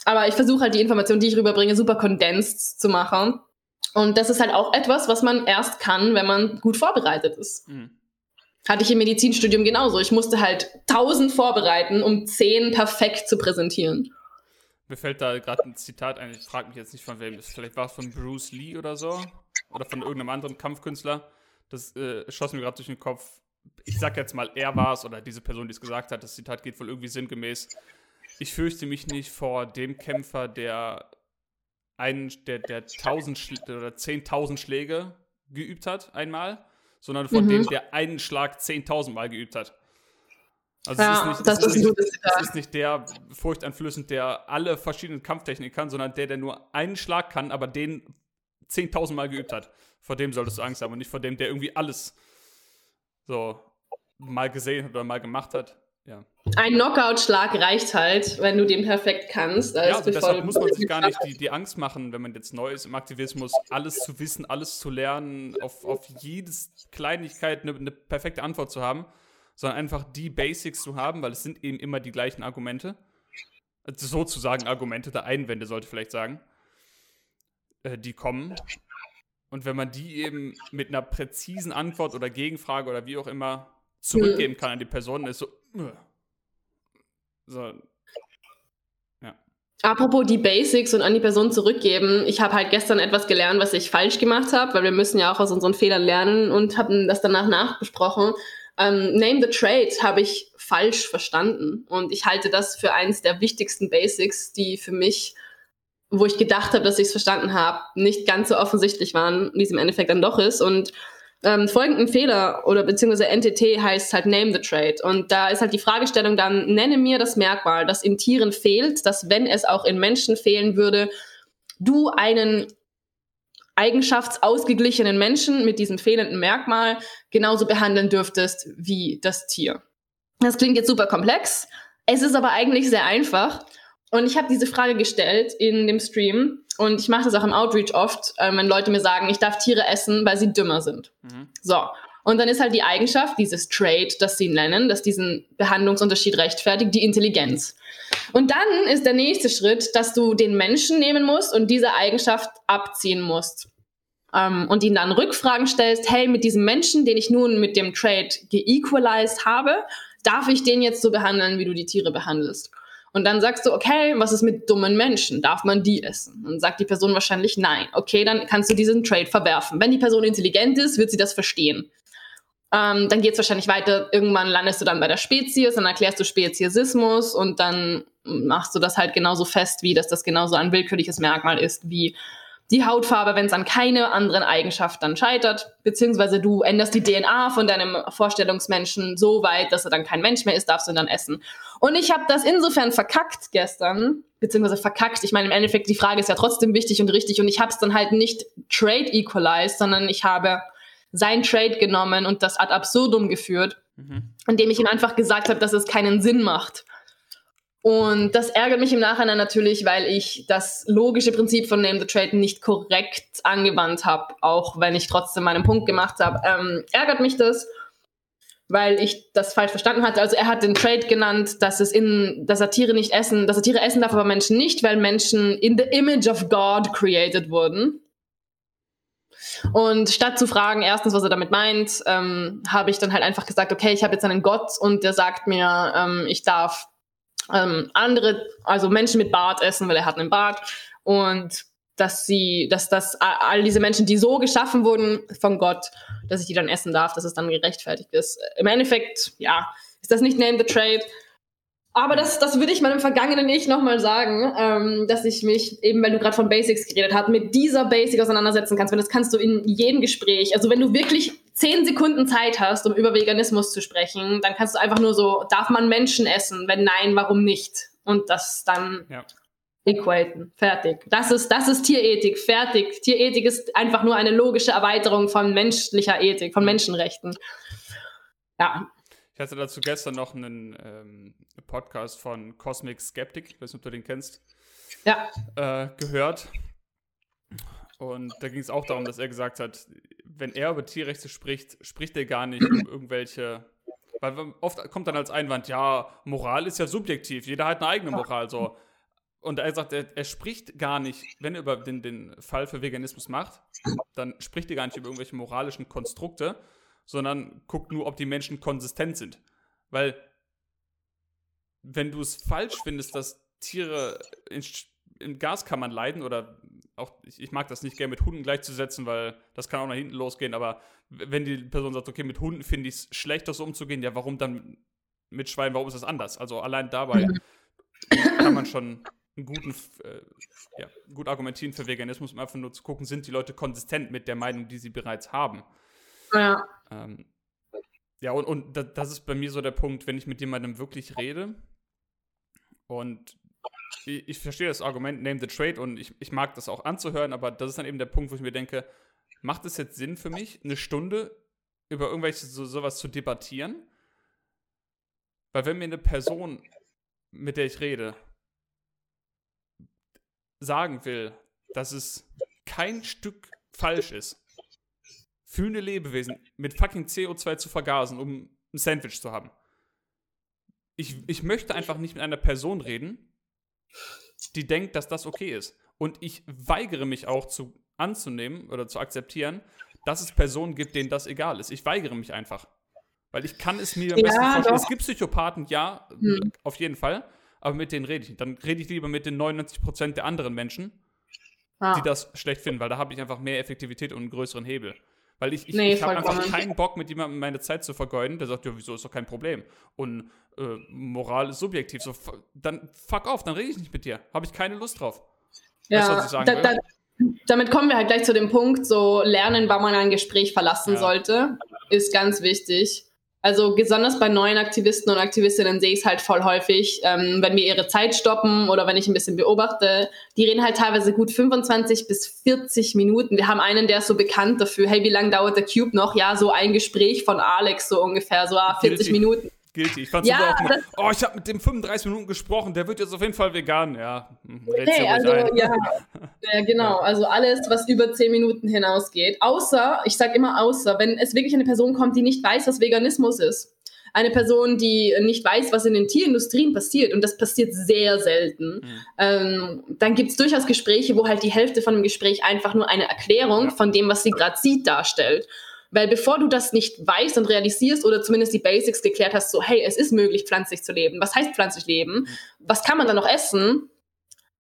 [SPEAKER 2] Aber ich versuche halt die Informationen, die ich rüberbringe, super condensed zu machen. Und das ist halt auch etwas, was man erst kann, wenn man gut vorbereitet ist. Mhm. Hatte ich im Medizinstudium genauso. Ich musste halt tausend vorbereiten, um zehn perfekt zu präsentieren.
[SPEAKER 1] Mir fällt da gerade ein Zitat ein, ich frage mich jetzt nicht von wem, vielleicht war es von Bruce Lee oder so. Oder von irgendeinem anderen Kampfkünstler. Das äh, schoss mir gerade durch den Kopf ich sag jetzt mal, er war es oder diese Person, die es gesagt hat, das Zitat geht wohl irgendwie sinngemäß. Ich fürchte mich nicht vor dem Kämpfer, der einen, der, der tausend oder zehntausend Schläge geübt hat einmal, sondern von mhm. dem, der einen Schlag zehntausendmal geübt hat. Also ja, es, ist nicht, das es, ist nicht, es ist nicht der furchteinflößend, der alle verschiedenen Kampftechniken kann, sondern der, der nur einen Schlag kann, aber den zehntausendmal geübt hat. Vor dem solltest du Angst haben und nicht vor dem, der irgendwie alles so mal gesehen oder mal gemacht hat. Ja.
[SPEAKER 2] Ein Knockout-Schlag reicht halt, wenn du den perfekt kannst.
[SPEAKER 1] Ja, also deshalb muss man sich (laughs) gar nicht die, die Angst machen, wenn man jetzt neu ist im Aktivismus, alles zu wissen, alles zu lernen, auf, auf jedes Kleinigkeit eine, eine perfekte Antwort zu haben, sondern einfach die Basics zu haben, weil es sind eben immer die gleichen Argumente. Also sozusagen Argumente der Einwände, sollte ich vielleicht sagen, äh, die kommen. Und wenn man die eben mit einer präzisen Antwort oder Gegenfrage oder wie auch immer zurückgeben kann an die Person, ist so.
[SPEAKER 2] So ja. Apropos die Basics und an die Person zurückgeben. Ich habe halt gestern etwas gelernt, was ich falsch gemacht habe, weil wir müssen ja auch aus unseren Fehlern lernen und haben das danach nachbesprochen. Ähm, Name the Trade habe ich falsch verstanden und ich halte das für eins der wichtigsten Basics, die für mich wo ich gedacht habe, dass ich es verstanden habe, nicht ganz so offensichtlich waren, wie es im Endeffekt dann doch ist. Und ähm, folgenden Fehler oder beziehungsweise NTT heißt halt Name the Trade. Und da ist halt die Fragestellung dann, nenne mir das Merkmal, das in Tieren fehlt, dass wenn es auch in Menschen fehlen würde, du einen eigenschaftsausgeglichenen Menschen mit diesem fehlenden Merkmal genauso behandeln dürftest wie das Tier. Das klingt jetzt super komplex. Es ist aber eigentlich sehr einfach. Und ich habe diese Frage gestellt in dem Stream und ich mache das auch im Outreach oft, äh, wenn Leute mir sagen, ich darf Tiere essen, weil sie dümmer sind. Mhm. So. Und dann ist halt die Eigenschaft, dieses Trait, das sie nennen, das diesen Behandlungsunterschied rechtfertigt, die Intelligenz. Und dann ist der nächste Schritt, dass du den Menschen nehmen musst und diese Eigenschaft abziehen musst. Ähm, und ihn dann Rückfragen stellst, hey, mit diesem Menschen, den ich nun mit dem Trait geequalized habe, darf ich den jetzt so behandeln, wie du die Tiere behandelst? Und dann sagst du, okay, was ist mit dummen Menschen? Darf man die essen? Und sagt die Person wahrscheinlich nein. Okay, dann kannst du diesen Trade verwerfen. Wenn die Person intelligent ist, wird sie das verstehen. Ähm, dann geht es wahrscheinlich weiter. Irgendwann landest du dann bei der Spezies, dann erklärst du Speziesismus und dann machst du das halt genauso fest, wie dass das genauso ein willkürliches Merkmal ist, wie die Hautfarbe, wenn es an keine anderen Eigenschaften dann scheitert, beziehungsweise du änderst die DNA von deinem Vorstellungsmenschen so weit, dass er dann kein Mensch mehr ist, darfst du ihn dann essen. Und ich habe das insofern verkackt gestern, beziehungsweise verkackt. Ich meine, im Endeffekt, die Frage ist ja trotzdem wichtig und richtig und ich habe es dann halt nicht Trade equalized, sondern ich habe sein Trade genommen und das ad absurdum geführt, mhm. indem ich ihm einfach gesagt habe, dass es keinen Sinn macht. Und das ärgert mich im Nachhinein natürlich, weil ich das logische Prinzip von Name the Trade nicht korrekt angewandt habe, auch wenn ich trotzdem meinen Punkt gemacht habe. Ähm, ärgert mich das, weil ich das falsch verstanden hatte. Also er hat den Trade genannt, dass es in, dass Tiere nicht essen, dass Tiere essen darf, aber Menschen nicht, weil Menschen in the image of God created wurden. Und statt zu fragen, erstens, was er damit meint, ähm, habe ich dann halt einfach gesagt, okay, ich habe jetzt einen Gott und der sagt mir, ähm, ich darf ähm, andere, also Menschen mit Bart essen, weil er hat einen Bart und dass sie, dass das all diese Menschen, die so geschaffen wurden von Gott, dass ich die dann essen darf, dass es dann gerechtfertigt ist. Im Endeffekt, ja, ist das nicht Name the Trade. Aber das, das würde ich meinem vergangenen Ich nochmal sagen, ähm, dass ich mich, eben weil du gerade von Basics geredet hast, mit dieser Basic auseinandersetzen kannst. Weil das kannst du in jedem Gespräch. Also wenn du wirklich zehn Sekunden Zeit hast, um über Veganismus zu sprechen, dann kannst du einfach nur so, darf man Menschen essen? Wenn nein, warum nicht? Und das dann ja. Equaten. Fertig. Das ist, das ist Tierethik. Fertig. Tierethik ist einfach nur eine logische Erweiterung von menschlicher Ethik, von Menschenrechten. Ja,
[SPEAKER 1] ich hatte dazu gestern noch einen ähm, Podcast von Cosmic Skeptic, ich weiß nicht, ob du den kennst,
[SPEAKER 2] ja.
[SPEAKER 1] äh, gehört. Und da ging es auch darum, dass er gesagt hat, wenn er über Tierrechte spricht, spricht er gar nicht um irgendwelche. Weil oft kommt dann als Einwand, ja, Moral ist ja subjektiv, jeder hat eine eigene Moral. So. Und er sagt, er, er spricht gar nicht, wenn er über den, den Fall für Veganismus macht, dann spricht er gar nicht über irgendwelche moralischen Konstrukte, sondern guckt nur, ob die Menschen konsistent sind. Weil, wenn du es falsch findest, dass Tiere in, in Gaskammern leiden oder auch, ich, ich, mag das nicht gerne mit Hunden gleichzusetzen, weil das kann auch nach hinten losgehen, aber wenn die Person sagt, okay, mit Hunden finde ich es schlechter so umzugehen, ja, warum dann mit Schweinen, warum ist das anders? Also allein dabei mhm. kann man schon einen guten, äh, ja, gut argumentieren für Veganismus, um einfach nur zu gucken, sind die Leute konsistent mit der Meinung, die sie bereits haben.
[SPEAKER 2] Ja.
[SPEAKER 1] Ähm, ja, und, und das ist bei mir so der Punkt, wenn ich mit jemandem wirklich rede und ich, ich verstehe das Argument, name the trade und ich, ich mag das auch anzuhören, aber das ist dann eben der Punkt, wo ich mir denke, macht es jetzt Sinn für mich, eine Stunde über irgendwelche so, sowas zu debattieren? Weil wenn mir eine Person, mit der ich rede, sagen will, dass es kein Stück falsch ist, fühlende Lebewesen mit fucking CO2 zu vergasen, um ein Sandwich zu haben. Ich, ich möchte einfach nicht mit einer Person reden, die denkt, dass das okay ist. Und ich weigere mich auch zu anzunehmen oder zu akzeptieren, dass es Personen gibt, denen das egal ist. Ich weigere mich einfach. Weil ich kann es mir am besten ja, vorstellen. Doch. Es gibt Psychopathen, ja, hm. auf jeden Fall. Aber mit denen rede ich nicht. Dann rede ich lieber mit den 99% der anderen Menschen, ah. die das schlecht finden, weil da habe ich einfach mehr Effektivität und einen größeren Hebel. Weil ich, ich, nee, ich habe einfach keinen Bock, mit jemandem meine Zeit zu vergeuden, der sagt, ja, wieso ist doch kein Problem. Und äh, Moral ist subjektiv. So, dann fuck off, dann rede ich nicht mit dir. Habe ich keine Lust drauf.
[SPEAKER 2] Ja, weißt, da, da, damit kommen wir halt gleich zu dem Punkt, so lernen, wann man ein Gespräch verlassen ja. sollte, ist ganz wichtig. Also besonders bei neuen Aktivisten und Aktivistinnen sehe ich es halt voll häufig, ähm, wenn wir ihre Zeit stoppen oder wenn ich ein bisschen beobachte, die reden halt teilweise gut 25 bis 40 Minuten. Wir haben einen, der ist so bekannt dafür, hey, wie lange dauert der Cube noch? Ja, so ein Gespräch von Alex so ungefähr, so ah, 40 Minuten
[SPEAKER 1] guilty. Ich fand ja, auch mal, oh, ich habe mit dem 35 Minuten gesprochen, der wird jetzt auf jeden Fall vegan. Ja,
[SPEAKER 2] okay, also, ja, (laughs) ja, genau. Also alles, was über 10 Minuten hinausgeht. Außer, ich sage immer außer, wenn es wirklich eine Person kommt, die nicht weiß, was Veganismus ist. Eine Person, die nicht weiß, was in den Tierindustrien passiert, und das passiert sehr selten, mhm. ähm, dann gibt es durchaus Gespräche, wo halt die Hälfte von dem Gespräch einfach nur eine Erklärung ja. von dem, was sie gerade sieht, darstellt. Weil bevor du das nicht weißt und realisierst oder zumindest die Basics geklärt hast, so, hey, es ist möglich, pflanzlich zu leben. Was heißt pflanzlich leben? Was kann man dann noch essen?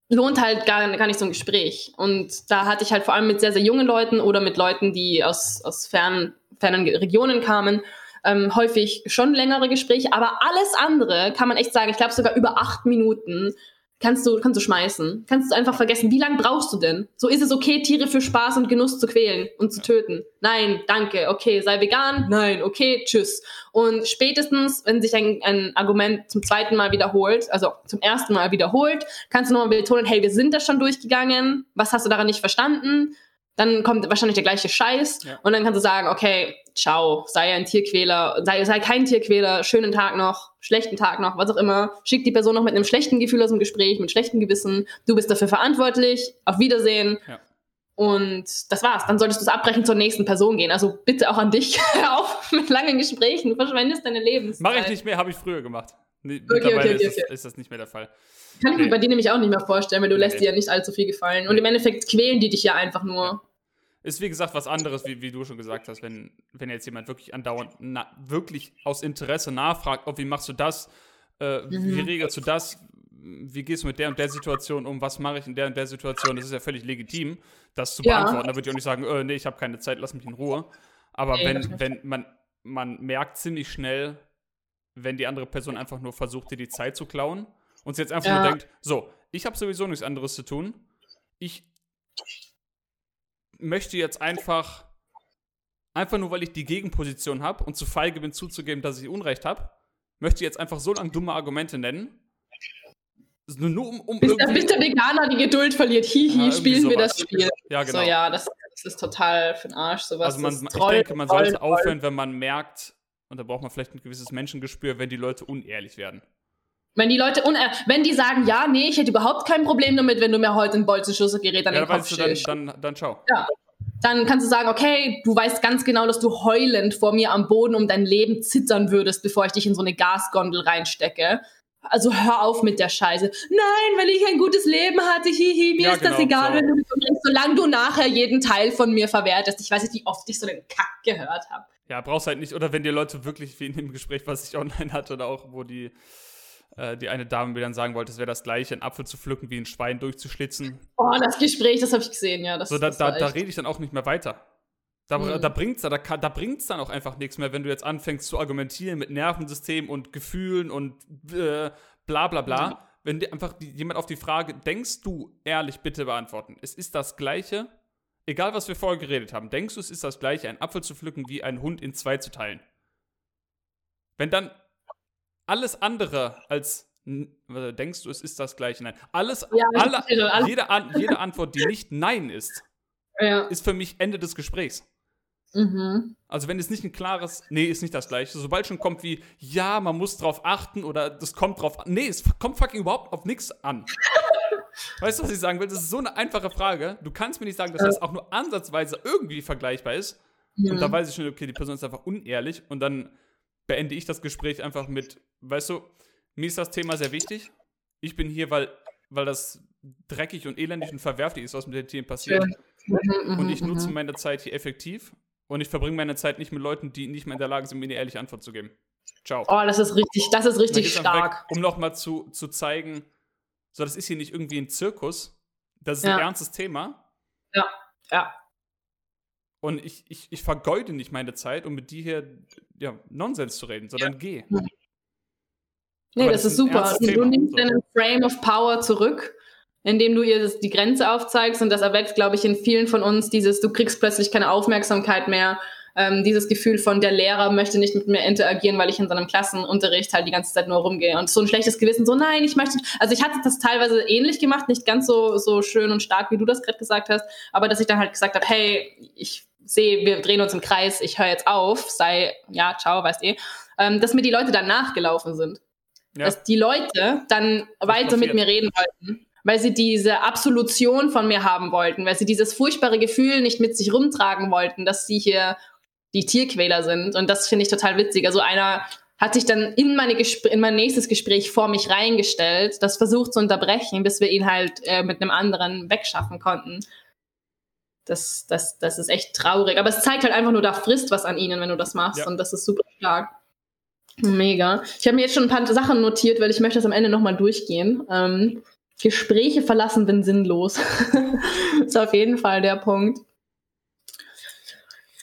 [SPEAKER 2] Lohnt halt gar, gar nicht so ein Gespräch. Und da hatte ich halt vor allem mit sehr, sehr jungen Leuten oder mit Leuten, die aus, aus fernen, fernen Regionen kamen, ähm, häufig schon längere Gespräche. Aber alles andere kann man echt sagen, ich glaube sogar über acht Minuten kannst du, kannst du schmeißen. Kannst du einfach vergessen. Wie lange brauchst du denn? So ist es okay, Tiere für Spaß und Genuss zu quälen und zu töten. Nein, danke, okay, sei vegan. Nein, okay, tschüss. Und spätestens, wenn sich ein, ein Argument zum zweiten Mal wiederholt, also zum ersten Mal wiederholt, kannst du nochmal betonen, hey, wir sind das schon durchgegangen. Was hast du daran nicht verstanden? Dann kommt wahrscheinlich der gleiche Scheiß. Ja. Und dann kannst du sagen, okay, ciao, sei ein Tierquäler, sei, sei kein Tierquäler, schönen Tag noch, schlechten Tag noch, was auch immer. Schick die Person noch mit einem schlechten Gefühl aus dem Gespräch, mit schlechtem Gewissen. Du bist dafür verantwortlich. Auf Wiedersehen. Ja. Und das war's. Dann solltest du es abbrechen zur nächsten Person gehen. Also bitte auch an dich (laughs) auf mit langen Gesprächen. Du verschwendest deine Lebenszeit.
[SPEAKER 1] Mache ich nicht mehr, habe ich früher gemacht. Nee, okay, mittlerweile okay, okay, ist, das, ist, das, nicht mehr der Fall.
[SPEAKER 2] Kann ich mir bei dir nämlich auch nicht mehr vorstellen, weil du lässt dir ja nicht allzu viel gefallen. Und im Endeffekt quälen die dich ja einfach nur.
[SPEAKER 1] Ist wie gesagt was anderes, wie, wie du schon gesagt hast, wenn, wenn jetzt jemand wirklich andauernd, na, wirklich aus Interesse nachfragt, oh, wie machst du das, äh, mhm. wie regelst du das, wie gehst du mit der und der Situation um, was mache ich in der und der Situation, das ist ja völlig legitim, das zu ja. beantworten. Da würde ich auch nicht sagen, äh, nee, ich habe keine Zeit, lass mich in Ruhe. Aber nee, wenn, wenn man, man merkt ziemlich schnell, wenn die andere Person einfach nur versucht, dir die Zeit zu klauen und sie jetzt einfach ja. nur denkt, so, ich habe sowieso nichts anderes zu tun, ich möchte jetzt einfach, einfach nur weil ich die Gegenposition habe und zu feige bin zuzugeben, dass ich Unrecht habe, möchte jetzt einfach so lange dumme Argumente nennen.
[SPEAKER 2] Nur, nur um, um bis, der, bis der Veganer die Geduld verliert, hihi, ja, spielen sowas. wir das Spiel. Ja, genau. So, ja, das, das ist total für den Arsch. Sowas
[SPEAKER 1] also man, ich toll, denke, man sollte aufhören, wenn man merkt, und da braucht man vielleicht ein gewisses Menschengespür, wenn die Leute unehrlich werden.
[SPEAKER 2] Wenn die Leute, wenn die sagen, ja, nee, ich hätte überhaupt kein Problem damit, wenn du mir heute ein Bolzenschussgerät an ja, den Kopf stellst.
[SPEAKER 1] Dann, dann, dann schau.
[SPEAKER 2] Ja. Dann kannst du sagen, okay, du weißt ganz genau, dass du heulend vor mir am Boden um dein Leben zittern würdest, bevor ich dich in so eine Gasgondel reinstecke. Also hör auf mit der Scheiße. Nein, wenn ich ein gutes Leben hatte, hihi, mir ja, ist genau, das egal, so. wenn du mich umbringst, solange du nachher jeden Teil von mir verwertest. Ich weiß nicht, wie oft ich so den Kack gehört habe.
[SPEAKER 1] Ja, brauchst halt nicht, oder wenn dir Leute wirklich, wie in dem Gespräch, was ich online hatte, oder auch, wo die äh, die eine Dame mir dann sagen wollte, es wäre das gleiche, einen Apfel zu pflücken, wie ein Schwein durchzuschlitzen.
[SPEAKER 2] Oh, das Gespräch, das habe ich gesehen, ja. Das,
[SPEAKER 1] so, da, da, da rede ich dann auch nicht mehr weiter. Da, mhm. da bringt es da, da bringt's dann auch einfach nichts mehr, wenn du jetzt anfängst zu argumentieren mit Nervensystem und Gefühlen und äh, bla bla bla. Mhm. Wenn dir einfach die, jemand auf die Frage, denkst du ehrlich, bitte beantworten. Es ist das Gleiche, egal was wir vorher geredet haben, denkst du, es ist das Gleiche, einen Apfel zu pflücken, wie einen Hund in zwei zu teilen? Wenn dann alles andere als denkst du, es ist das gleiche Nein. Alles, ja, alle, jede, an, jede Antwort, die nicht Nein ist, ja. ist für mich Ende des Gesprächs. Mhm. Also wenn es nicht ein klares, nee, ist nicht das gleiche. Sobald schon kommt wie, ja, man muss drauf achten oder das kommt drauf an. Nee, es kommt fucking überhaupt auf nichts an. (laughs) weißt du, was ich sagen will? Das ist so eine einfache Frage. Du kannst mir nicht sagen, dass das auch nur ansatzweise irgendwie vergleichbar ist. Mhm. Und da weiß ich schon, okay, die Person ist einfach unehrlich und dann beende ich das Gespräch einfach mit, weißt du, mir ist das Thema sehr wichtig. Ich bin hier, weil, weil das dreckig und elendig und verwerflich ist, was mit den Tieren passiert. Ja. Mhm, und ich mhm, nutze mhm. meine Zeit hier effektiv und ich verbringe meine Zeit nicht mit Leuten, die nicht mehr in der Lage sind, mir eine ehrliche Antwort zu geben. Ciao.
[SPEAKER 2] Oh, das ist richtig, das ist richtig stark.
[SPEAKER 1] Weg, um nochmal zu, zu zeigen, so, das ist hier nicht irgendwie ein Zirkus. Das ist ja. ein ernstes Thema.
[SPEAKER 2] Ja, ja.
[SPEAKER 1] Und ich, ich, ich vergeude nicht meine Zeit, um mit dir hier ja, Nonsens zu reden, sondern ja. geh.
[SPEAKER 2] Nee, Aber das, das ist super. Du nimmst deinen Frame of Power zurück, indem du ihr die Grenze aufzeigst und das erweckt, glaube ich, in vielen von uns dieses, du kriegst plötzlich keine Aufmerksamkeit mehr, ähm, dieses Gefühl von, der Lehrer möchte nicht mit mir interagieren, weil ich in seinem Klassenunterricht halt die ganze Zeit nur rumgehe. Und so ein schlechtes Gewissen, so nein, ich möchte, also ich hatte das teilweise ähnlich gemacht, nicht ganz so, so schön und stark, wie du das gerade gesagt hast, aber dass ich dann halt gesagt habe, hey, ich sehe, wir drehen uns im Kreis, ich höre jetzt auf, sei, ja, ciao, weißt ihr, ähm, dass mir die Leute dann nachgelaufen sind. Ja. Dass die Leute dann das weiter passiert. mit mir reden wollten, weil sie diese Absolution von mir haben wollten, weil sie dieses furchtbare Gefühl nicht mit sich rumtragen wollten, dass sie hier die Tierquäler sind. Und das finde ich total witzig. Also einer hat sich dann in, meine in mein nächstes Gespräch vor mich reingestellt, das versucht zu unterbrechen, bis wir ihn halt äh, mit einem anderen wegschaffen konnten. Das, das, das ist echt traurig. Aber es zeigt halt einfach nur, da frisst was an ihnen, wenn du das machst. Ja. Und das ist super stark. Mega. Ich habe mir jetzt schon ein paar Sachen notiert, weil ich möchte das am Ende nochmal durchgehen. Ähm, Gespräche verlassen bin sinnlos. (laughs) ist auf jeden Fall der Punkt.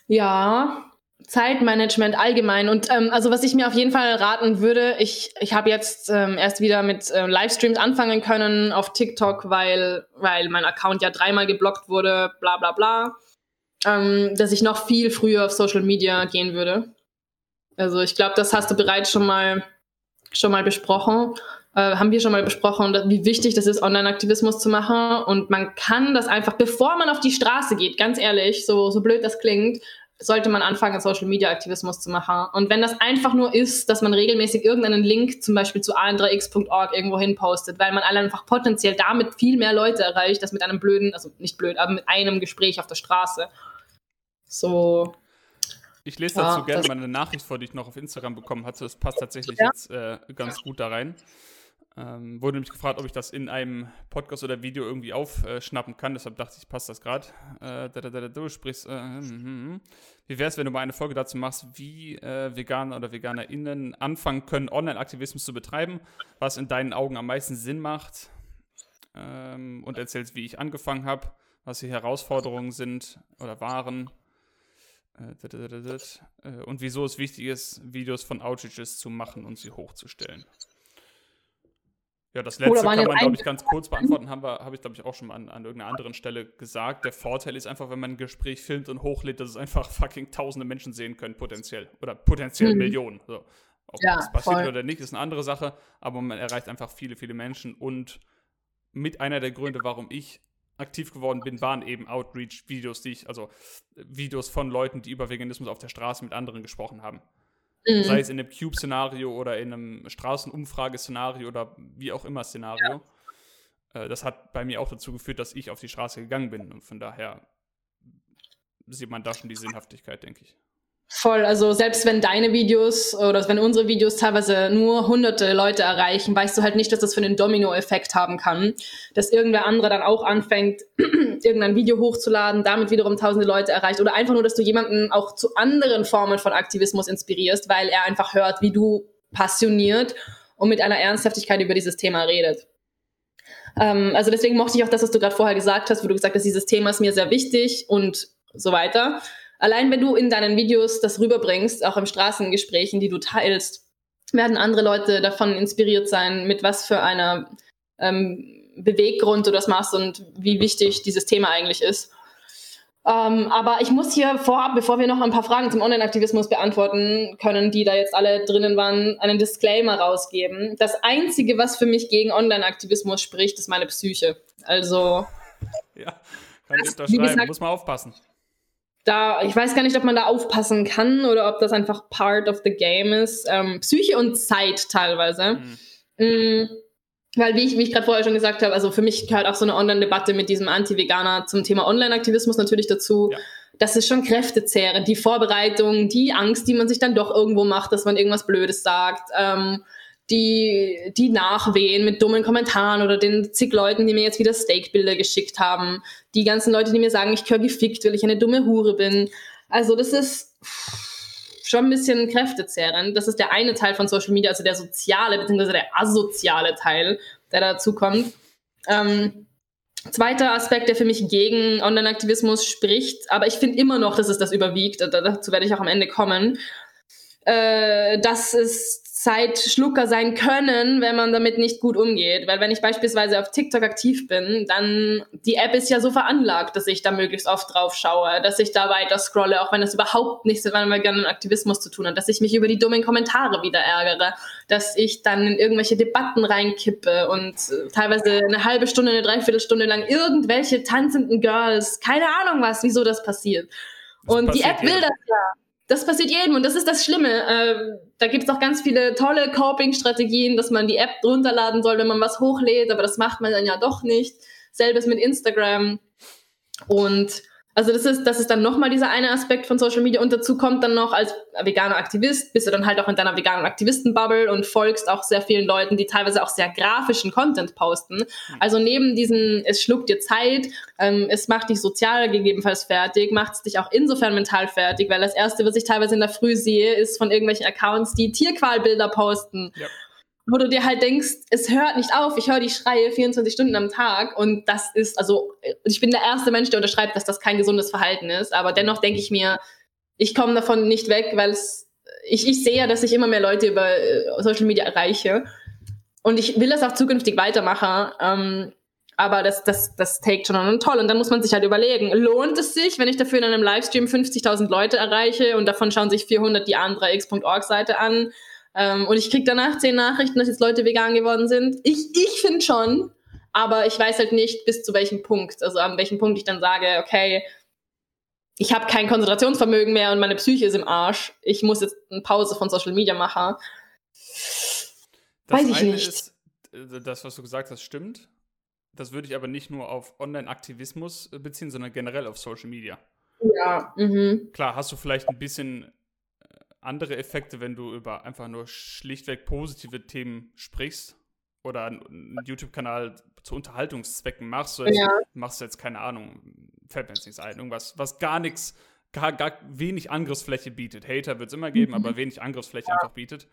[SPEAKER 2] Ja, Zeitmanagement allgemein. Und ähm, also was ich mir auf jeden Fall raten würde, ich, ich habe jetzt ähm, erst wieder mit äh, Livestreams anfangen können auf TikTok, weil, weil mein Account ja dreimal geblockt wurde, bla bla bla. Ähm, dass ich noch viel früher auf Social Media gehen würde. Also ich glaube, das hast du bereits schon mal schon mal besprochen. Äh, haben wir schon mal besprochen, wie wichtig das ist, Online-Aktivismus zu machen. Und man kann das einfach, bevor man auf die Straße geht, ganz ehrlich, so, so blöd das klingt, sollte man anfangen, Social Media Aktivismus zu machen. Und wenn das einfach nur ist, dass man regelmäßig irgendeinen Link zum Beispiel zu an3x.org irgendwo hin postet, weil man einfach potenziell damit viel mehr Leute erreicht, als mit einem blöden, also nicht blöd, aber mit einem Gespräch auf der Straße. So.
[SPEAKER 1] Ich lese dazu ja, gerne mal eine Nachricht vor, die ich noch auf Instagram bekommen hatte. Das passt tatsächlich ja. jetzt äh, ganz gut da rein. Ähm, wurde nämlich gefragt, ob ich das in einem Podcast oder Video irgendwie aufschnappen kann. Deshalb dachte ich, passt das gerade. Äh, da, da, da, du sprichst. Äh, hm, hm, hm. Wie wäre es, wenn du mal eine Folge dazu machst, wie äh, Veganer oder VeganerInnen anfangen können, Online-Aktivismus zu betreiben, was in deinen Augen am meisten Sinn macht? Ähm, und erzählst, wie ich angefangen habe, was die Herausforderungen sind oder waren. Äh, äh, und wieso es wichtig ist, Videos von Outages zu machen und sie hochzustellen. Ja, das letzte kann man, glaube ich, ganz kurz beantworten. Haben wir, habe ich, glaube ich, auch schon mal an, an, irgendeiner anderen Stelle gesagt. Der Vorteil ist einfach, wenn man ein Gespräch filmt und hochlädt, dass es einfach fucking tausende Menschen sehen können, potenziell. Oder potenziell mhm. Millionen. So. Ob ja, das passiert voll. oder nicht, ist eine andere Sache. Aber man erreicht einfach viele, viele Menschen. Und mit einer der Gründe, warum ich aktiv geworden bin, waren eben Outreach-Videos, die ich, also Videos von Leuten, die über Veganismus auf der Straße mit anderen gesprochen haben. Mhm. Sei es in einem Cube-Szenario oder in einem Straßenumfrageszenario oder wie auch immer Szenario. Ja. Äh, das hat bei mir auch dazu geführt, dass ich auf die Straße gegangen bin. Und von daher sieht man da schon die Sinnhaftigkeit, denke ich.
[SPEAKER 2] Voll, also selbst wenn deine Videos oder wenn unsere Videos teilweise nur hunderte Leute erreichen, weißt du halt nicht, dass das für einen Domino-Effekt haben kann. Dass irgendwer andere dann auch anfängt, (clears throat) irgendein Video hochzuladen, damit wiederum tausende Leute erreicht. Oder einfach nur, dass du jemanden auch zu anderen Formen von Aktivismus inspirierst, weil er einfach hört, wie du passioniert und mit einer Ernsthaftigkeit über dieses Thema redet. Ähm, also deswegen mochte ich auch das, was du gerade vorher gesagt hast, wo du gesagt hast, dieses Thema ist mir sehr wichtig und so weiter. Allein wenn du in deinen Videos das rüberbringst, auch im Straßengesprächen, die du teilst, werden andere Leute davon inspiriert sein, mit was für einer ähm, Beweggrund du das machst und wie wichtig dieses Thema eigentlich ist. Ähm, aber ich muss hier vorab, bevor wir noch ein paar Fragen zum Online-Aktivismus beantworten können, die da jetzt alle drinnen waren, einen Disclaimer rausgeben. Das Einzige, was für mich gegen Online-Aktivismus spricht, ist meine Psyche. Also.
[SPEAKER 1] Ja, kann ich unterschreiben. Gesagt, muss man aufpassen
[SPEAKER 2] da, ich weiß gar nicht, ob man da aufpassen kann oder ob das einfach part of the game ist. Ähm, Psyche und Zeit teilweise. Mhm. Mhm. Weil, wie ich, wie ich gerade vorher schon gesagt habe, also für mich gehört auch so eine Online-Debatte mit diesem Anti-Veganer zum Thema Online-Aktivismus natürlich dazu. Ja. Das ist schon kräftezehrend. Die Vorbereitung, die Angst, die man sich dann doch irgendwo macht, dass man irgendwas Blödes sagt. Ähm, die, die nachwehen mit dummen Kommentaren oder den zig Leuten, die mir jetzt wieder Steakbilder geschickt haben. Die ganzen Leute, die mir sagen, ich gehöre gefickt, weil ich eine dumme Hure bin. Also das ist schon ein bisschen kräftezehrend. Das ist der eine Teil von Social Media, also der soziale bzw. der asoziale Teil, der dazu kommt. Ähm, zweiter Aspekt, der für mich gegen Online-Aktivismus spricht, aber ich finde immer noch, dass es das überwiegt, dazu werde ich auch am Ende kommen, äh, dass es Zeitschlucker sein können, wenn man damit nicht gut umgeht. Weil wenn ich beispielsweise auf TikTok aktiv bin, dann die App ist ja so veranlagt, dass ich da möglichst oft drauf schaue, dass ich da weiter scrolle, auch wenn das überhaupt nichts mit meinem veganen Aktivismus zu tun hat, dass ich mich über die dummen Kommentare wieder ärgere, dass ich dann in irgendwelche Debatten reinkippe und äh, teilweise eine halbe Stunde, eine Dreiviertelstunde lang irgendwelche tanzenden Girls, keine Ahnung was, wieso das passiert. Das und passiert die App will das ja. Das passiert jedem und das ist das Schlimme. Äh, da gibt es auch ganz viele tolle Coping-Strategien, dass man die App runterladen soll, wenn man was hochlädt, aber das macht man dann ja doch nicht. Selbes mit Instagram. Und also das ist, das ist dann nochmal dieser eine Aspekt von Social Media und dazu kommt dann noch als veganer Aktivist, bist du dann halt auch in deiner veganen Aktivisten-Bubble und folgst auch sehr vielen Leuten, die teilweise auch sehr grafischen Content posten. Also neben diesen, es schluckt dir Zeit, ähm, es macht dich sozial gegebenenfalls fertig, macht es dich auch insofern mental fertig, weil das Erste, was ich teilweise in der Früh sehe, ist von irgendwelchen Accounts, die Tierqualbilder posten. Ja wo du dir halt denkst, es hört nicht auf, ich höre die Schreie 24 Stunden am Tag und das ist, also ich bin der erste Mensch, der unterschreibt, dass das kein gesundes Verhalten ist, aber dennoch denke ich mir, ich komme davon nicht weg, weil es, ich, ich sehe ja, dass ich immer mehr Leute über äh, Social Media erreiche. Und ich will das auch zukünftig weitermachen. Ähm, aber das, das, das takes schon an toll. Und dann muss man sich halt überlegen, lohnt es sich, wenn ich dafür in einem Livestream 50.000 Leute erreiche und davon schauen sich 400 die a3x.org-Seite an ähm, und ich kriege danach zehn Nachrichten, dass jetzt Leute vegan geworden sind? Ich, ich finde schon, aber ich weiß halt nicht, bis zu welchem Punkt. Also an welchem Punkt ich dann sage, okay, ich habe kein Konzentrationsvermögen mehr und meine Psyche ist im Arsch. Ich muss jetzt eine Pause von Social Media machen.
[SPEAKER 1] Das weiß ich nicht. Ist, äh, das, was du gesagt hast, stimmt. Das würde ich aber nicht nur auf Online-Aktivismus äh, beziehen, sondern generell auf Social Media.
[SPEAKER 2] Ja. Mhm.
[SPEAKER 1] Klar, hast du vielleicht ein bisschen andere Effekte, wenn du über einfach nur schlichtweg positive Themen sprichst oder einen YouTube-Kanal zu Unterhaltungszwecken machst. Du ja. machst jetzt keine Ahnung, fällt mir jetzt nichts ein, irgendwas, was gar nichts, gar, gar wenig Angriffsfläche bietet. Hater wird es immer geben, mhm. aber wenig Angriffsfläche ja. einfach bietet.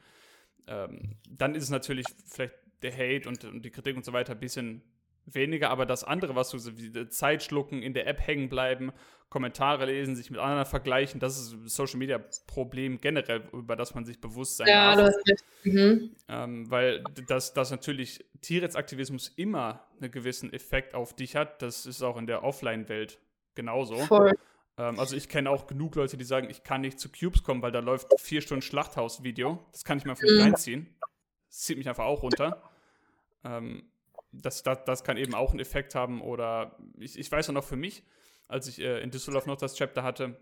[SPEAKER 1] Ähm, dann ist es natürlich vielleicht der Hate und, und die Kritik und so weiter ein bisschen weniger, aber das andere, was du so wie Zeit schlucken, in der App hängen bleiben, Kommentare lesen, sich mit anderen vergleichen, das ist ein Social Media Problem generell, über das man sich bewusst sein ja, darf. Mhm. ähm, weil das, das natürlich Tierrechtsaktivismus immer einen gewissen Effekt auf dich hat. Das ist auch in der Offline-Welt genauso. Voll. Ähm, also ich kenne auch genug Leute, die sagen, ich kann nicht zu Cubes kommen, weil da läuft vier Stunden Schlachthaus-Video. Das kann ich mir einfach nicht mhm. reinziehen. Das zieht mich einfach auch runter. Ähm, das, das, das kann eben auch einen Effekt haben. Oder ich, ich weiß auch noch für mich, als ich äh, in Düsseldorf noch das Chapter hatte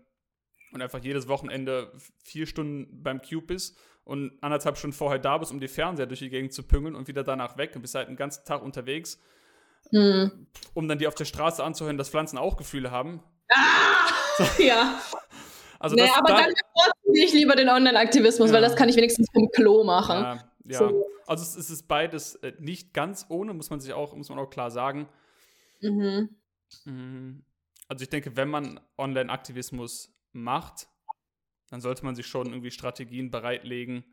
[SPEAKER 1] und einfach jedes Wochenende vier Stunden beim Cube bist und anderthalb Stunden vorher da bist, um die Fernseher durch die Gegend zu püngeln und wieder danach weg und bist halt einen ganzen Tag unterwegs, mhm. um dann die auf der Straße anzuhören, dass Pflanzen auch Gefühle haben.
[SPEAKER 2] Ah, so. (laughs) Ja. Also nee, aber da, dann bevorzuge ich lieber den Online-Aktivismus, ja. weil das kann ich wenigstens vom Klo machen.
[SPEAKER 1] Ja, ja. So. also es, es, ist beides äh, nicht ganz ohne, muss man sich auch, muss man auch klar sagen. Mhm. mhm. Also ich denke, wenn man Online-Aktivismus macht, dann sollte man sich schon irgendwie Strategien bereitlegen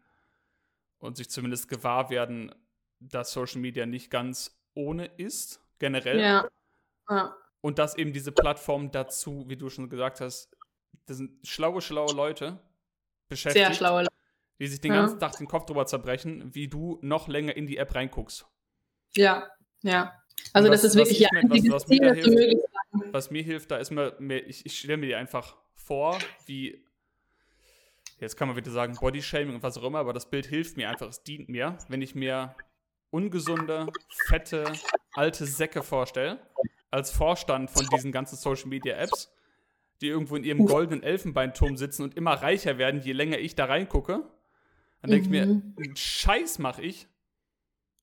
[SPEAKER 1] und sich zumindest gewahr werden, dass Social Media nicht ganz ohne ist, generell. Ja. ja. Und dass eben diese Plattform dazu, wie du schon gesagt hast, das sind schlaue, schlaue Leute beschäftigt. Sehr schlaue Leute die sich den ja. ganzen Tag den Kopf drüber zerbrechen, wie du noch länger in die App reinguckst.
[SPEAKER 2] Ja, ja. Also was, das ist wirklich ja
[SPEAKER 1] was, was, Ziel, mir hilft, was mir hilft, da ist mir, mir ich, ich stelle mir die einfach vor, wie jetzt kann man wieder sagen Bodyshaming und was auch immer, aber das Bild hilft mir einfach, es dient mir, wenn ich mir ungesunde, fette, alte Säcke vorstelle, als Vorstand von diesen ganzen Social Media Apps, die irgendwo in ihrem goldenen Elfenbeinturm sitzen und immer reicher werden, je länger ich da reingucke. Dann denke mhm. ich mir, mhm. einen Scheiß mache ich.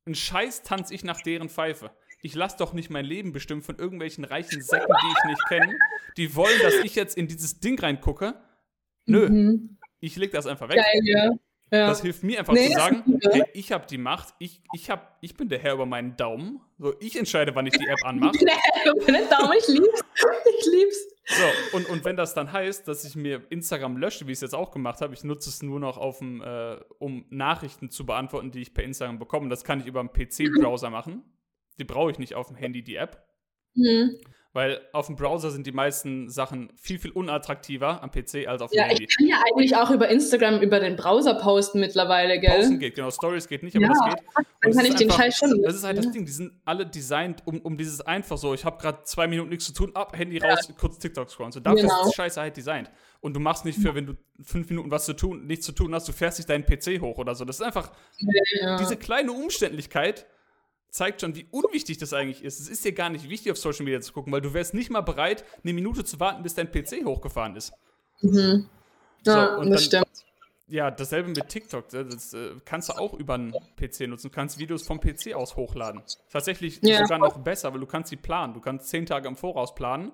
[SPEAKER 1] Einen Scheiß tanze ich nach deren Pfeife. Ich lasse doch nicht mein Leben bestimmen von irgendwelchen reichen Säcken, die ich nicht kenne. Die wollen, dass ich jetzt in dieses Ding reingucke. Nö. Mhm. Ich leg das einfach weg. Geil, ja. Ja. Das hilft mir einfach nee, zu sagen, hey, ich habe die Macht, ich, ich, hab, ich bin der Herr über meinen Daumen. So, ich entscheide, wann ich die App anmache. (laughs) (laughs) Meinen Daumen, ich lieb's. Ich lieb's. So, und, und wenn das dann heißt, dass ich mir Instagram lösche, wie ich es jetzt auch gemacht habe, ich nutze es nur noch auf dem, äh, um Nachrichten zu beantworten, die ich per Instagram bekomme. Das kann ich über einen PC-Browser machen. Die brauche ich nicht auf dem Handy, die App. Mhm. Weil auf dem Browser sind die meisten Sachen viel, viel unattraktiver am PC als auf dem
[SPEAKER 2] ja,
[SPEAKER 1] Handy.
[SPEAKER 2] Ich kann ja eigentlich auch über Instagram über den Browser posten mittlerweile, gell? Posten
[SPEAKER 1] geht, genau. Stories geht nicht, aber
[SPEAKER 2] ja,
[SPEAKER 1] das geht.
[SPEAKER 2] dann kann ich den Scheiß schon.
[SPEAKER 1] Das ist halt das Ding, die sind alle designt, um, um dieses einfach so, ich habe gerade zwei Minuten nichts zu tun, ab, Handy ja. raus, kurz TikTok scrollen. So, dafür genau. ist das Scheiße halt designt. Und du machst nicht für, wenn du fünf Minuten was zu tun, nichts zu tun hast, du fährst dich deinen PC hoch oder so. Das ist einfach ja. diese kleine Umständlichkeit, zeigt schon, wie unwichtig das eigentlich ist. Es ist dir gar nicht wichtig, auf Social Media zu gucken, weil du wärst nicht mal bereit, eine Minute zu warten, bis dein PC hochgefahren ist.
[SPEAKER 2] Mhm. Ja, so, das dann, stimmt.
[SPEAKER 1] Ja, dasselbe mit TikTok. Das, das äh, kannst du auch über einen PC nutzen. Du kannst Videos vom PC aus hochladen. Tatsächlich ja. sogar noch besser, weil du kannst sie planen. Du kannst zehn Tage im Voraus planen,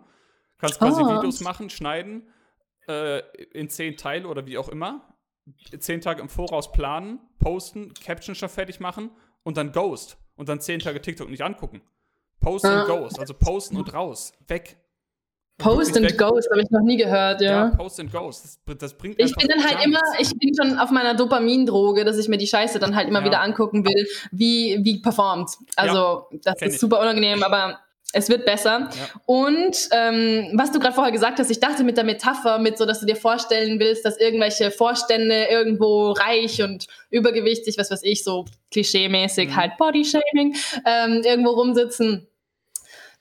[SPEAKER 1] kannst quasi oh. Videos machen, schneiden äh, in zehn Teile oder wie auch immer. Zehn Tage im Voraus planen, posten, Caption schon fertig machen und dann Ghost und dann zehn Tage TikTok nicht angucken. Post ah. and Ghost, also posten und raus, weg.
[SPEAKER 2] Post and Ghost habe ich noch nie gehört, ja. Ja,
[SPEAKER 1] Post and Ghost, das, das bringt
[SPEAKER 2] Ich bin dann halt immer, ich bin schon auf meiner Dopamindroge, dass ich mir die Scheiße dann halt immer ja. wieder angucken will, wie, wie performt. Also, ja, das ist super unangenehm, aber Es wird besser. Ja. Und ähm, was du gerade vorher gesagt hast, ich dachte mit der Metapher, mit so, dass du dir vorstellen willst, dass irgendwelche Vorstände irgendwo reich und übergewichtig, was weiß ich, so klischeemäßig mhm. halt Bodyshaming, ähm, irgendwo rumsitzen.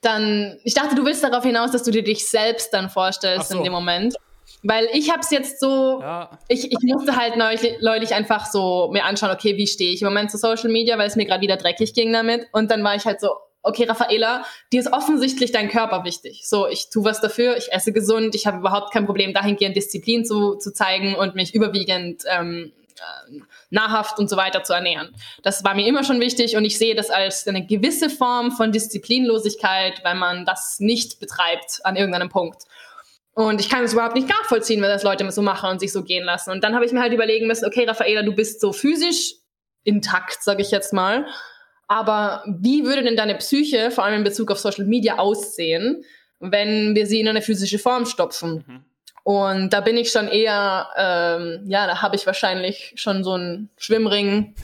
[SPEAKER 2] Dann, ich dachte, du willst darauf hinaus, dass du dir dich selbst dann vorstellst so. in dem Moment. Weil ich habe es jetzt so, ja. ich, ich musste halt neulich, neulich einfach so mir anschauen, okay, wie stehe ich im Moment zu Social Media, weil es mir gerade wieder dreckig ging damit. Und dann war ich halt so, okay, Raffaela, dir ist offensichtlich dein Körper wichtig. So, ich tue was dafür, ich esse gesund, ich habe überhaupt kein Problem, dahingehend Disziplin zu, zu zeigen und mich überwiegend ähm, äh, nahrhaft und so weiter zu ernähren. Das war mir immer schon wichtig und ich sehe das als eine gewisse Form von Disziplinlosigkeit, weil man das nicht betreibt an irgendeinem Punkt. Und ich kann es überhaupt nicht nachvollziehen, wenn das Leute so machen und sich so gehen lassen. Und dann habe ich mir halt überlegen müssen, okay, Raffaela, du bist so physisch intakt, sage ich jetzt mal. Aber wie würde denn deine Psyche, vor allem in Bezug auf Social Media, aussehen, wenn wir sie in eine physische Form stopfen? Mhm. Und da bin ich schon eher, ähm, ja, da habe ich wahrscheinlich schon so einen Schwimmring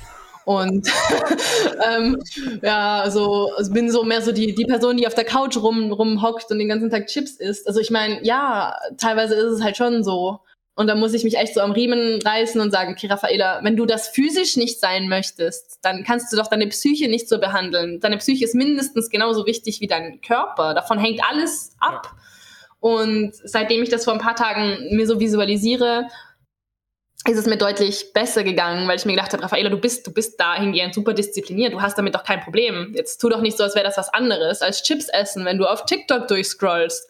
[SPEAKER 2] und (laughs) ähm, ja, also, also bin so mehr so die, die Person, die auf der Couch rum, rumhockt und den ganzen Tag Chips isst. Also ich meine, ja, teilweise ist es halt schon so. Und da muss ich mich echt so am Riemen reißen und sagen, okay, Raffaela, wenn du das physisch nicht sein möchtest, dann kannst du doch deine Psyche nicht so behandeln. Deine Psyche ist mindestens genauso wichtig wie dein Körper. Davon hängt alles ab. Ja. Und seitdem ich das vor ein paar Tagen mir so visualisiere, ist es mir deutlich besser gegangen, weil ich mir gedacht habe, Raffaela, du bist, du bist dahingehend super diszipliniert, du hast damit doch kein Problem. Jetzt tu doch nicht so, als wäre das was anderes als Chips essen, wenn du auf TikTok durchscrollst.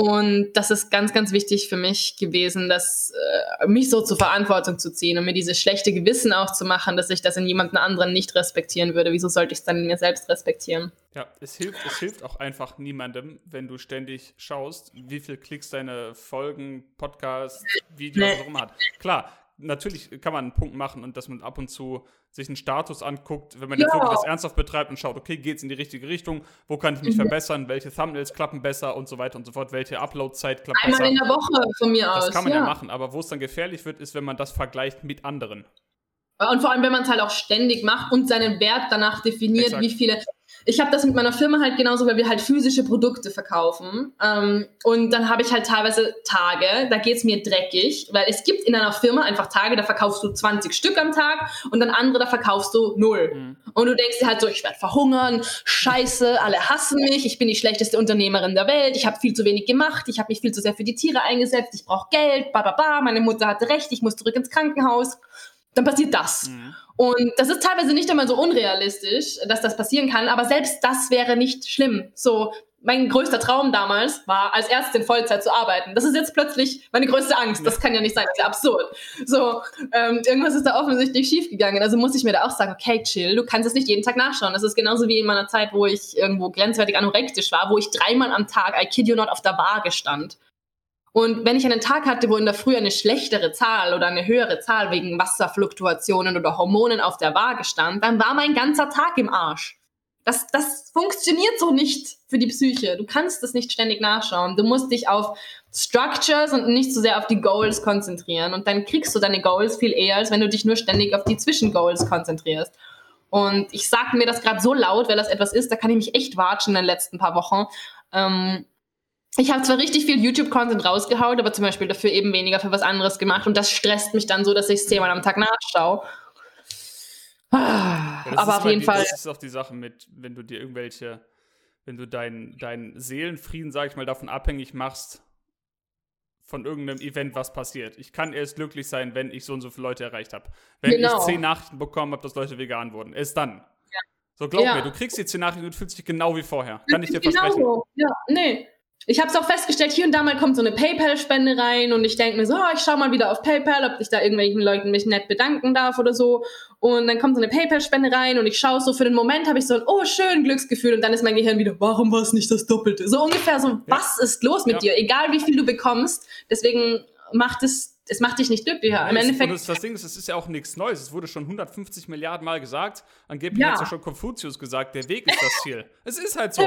[SPEAKER 2] Und das ist ganz, ganz wichtig für mich gewesen, dass äh, mich so zur Verantwortung zu ziehen und mir dieses schlechte Gewissen auch zu machen, dass ich das in jemanden anderen nicht respektieren würde. Wieso sollte ich es dann in mir selbst respektieren?
[SPEAKER 1] Ja, es hilft, es hilft auch einfach niemandem, wenn du ständig schaust, wie viel Klicks deine Folgen, Podcasts, Videos nee. rum hat. Klar, natürlich kann man einen Punkt machen und dass man ab und zu sich einen Status anguckt, wenn man ja. jetzt wirklich das ernsthaft betreibt und schaut, okay, geht es in die richtige Richtung, wo kann ich mich mhm. verbessern, welche Thumbnails klappen besser und so weiter und so fort, welche Upload-Zeit klappt
[SPEAKER 2] Einmal
[SPEAKER 1] besser.
[SPEAKER 2] Einmal in der Woche von mir aus.
[SPEAKER 1] Das kann man ja, ja machen, aber wo es dann gefährlich wird, ist, wenn man das vergleicht mit anderen.
[SPEAKER 2] Und vor allem, wenn man es halt auch ständig macht und seinen Wert danach definiert, Exakt. wie viele ich habe das mit meiner Firma halt genauso, weil wir halt physische Produkte verkaufen. Ähm, und dann habe ich halt teilweise Tage, da geht's mir dreckig, weil es gibt in einer Firma einfach Tage, da verkaufst du 20 Stück am Tag und dann andere, da verkaufst du null. Mhm. Und du denkst dir halt so, ich werde verhungern, scheiße, alle hassen mich, ich bin die schlechteste Unternehmerin der Welt, ich habe viel zu wenig gemacht, ich habe mich viel zu sehr für die Tiere eingesetzt, ich brauche Geld, ba, ba, ba, meine Mutter hatte recht, ich muss zurück ins Krankenhaus dann passiert das. Mhm. Und das ist teilweise nicht einmal so unrealistisch, dass das passieren kann, aber selbst das wäre nicht schlimm. So, mein größter Traum damals war, als Ärztin Vollzeit zu arbeiten. Das ist jetzt plötzlich meine größte Angst. Das kann ja nicht sein, das ist ja absurd. So, ähm, irgendwas ist da offensichtlich schiefgegangen. Also muss ich mir da auch sagen, okay, chill, du kannst es nicht jeden Tag nachschauen. Das ist genauso wie in meiner Zeit, wo ich irgendwo grenzwertig anorektisch war, wo ich dreimal am Tag, I kid you not, auf der Waage stand. Und wenn ich einen Tag hatte, wo in der Früh eine schlechtere Zahl oder eine höhere Zahl wegen Wasserfluktuationen oder Hormonen auf der Waage stand, dann war mein ganzer Tag im Arsch. Das, das funktioniert so nicht für die Psyche. Du kannst das nicht ständig nachschauen. Du musst dich auf Structures und nicht so sehr auf die Goals konzentrieren. Und dann kriegst du deine Goals viel eher, als wenn du dich nur ständig auf die Zwischengoals konzentrierst. Und ich sage mir das gerade so laut, weil das etwas ist, da kann ich mich echt watschen in den letzten paar Wochen. Ähm, ich habe zwar richtig viel YouTube-Content rausgehauen, aber zum Beispiel dafür eben weniger für was anderes gemacht und das stresst mich dann so, dass ich es zehnmal am Tag nachschaue.
[SPEAKER 1] Ja, aber auf jeden die, Fall. Das ist auch die Sache mit, wenn du dir irgendwelche, wenn du deinen dein Seelenfrieden, sag ich mal, davon abhängig machst, von irgendeinem Event, was passiert. Ich kann erst glücklich sein, wenn ich so und so viele Leute erreicht habe. Wenn genau. ich zehn Nachrichten bekommen habe, dass Leute vegan wurden. Erst dann. Ja. So glaub ja. mir, du kriegst die zehn Nachrichten und fühlst dich genau wie vorher. Kann ich dir genau versprechen.
[SPEAKER 2] So. Ja, nee. Ich habe es auch festgestellt, hier und da mal kommt so eine PayPal-Spende rein und ich denke mir so, oh, ich schaue mal wieder auf PayPal, ob ich da irgendwelchen Leuten mich nett bedanken darf oder so. Und dann kommt so eine PayPal-Spende rein und ich schaue so, für den Moment habe ich so ein, oh, schön Glücksgefühl und dann ist mein Gehirn wieder, warum war es nicht das Doppelte? So ungefähr so, ja. was ist los mit ja. dir? Egal wie viel du bekommst, deswegen macht es es macht dich nicht glücklicher. Im Endeffekt.
[SPEAKER 1] Das, das Ding ist, es ist ja auch nichts Neues. Es wurde schon 150 Milliarden Mal gesagt. Angeblich ja. hat ja schon Konfuzius gesagt, der Weg ist das Ziel. es ist halt so.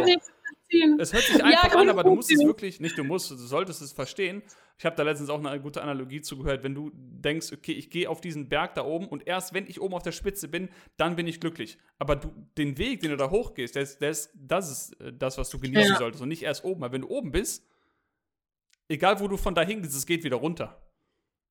[SPEAKER 1] Hochziehen. Es hört sich einfach ja, an, aber du musst es wirklich, nicht du musst, du solltest es verstehen. Ich habe da letztens auch eine gute Analogie zugehört. Wenn du denkst, okay, ich gehe auf diesen Berg da oben und erst wenn ich oben auf der Spitze bin, dann bin ich glücklich. Aber du, den Weg, den du da hochgehst, der ist, das ist äh, das, was du genießen ja. solltest und nicht erst oben. Weil wenn du oben bist, egal wo du von da hingehst, es geht wieder runter.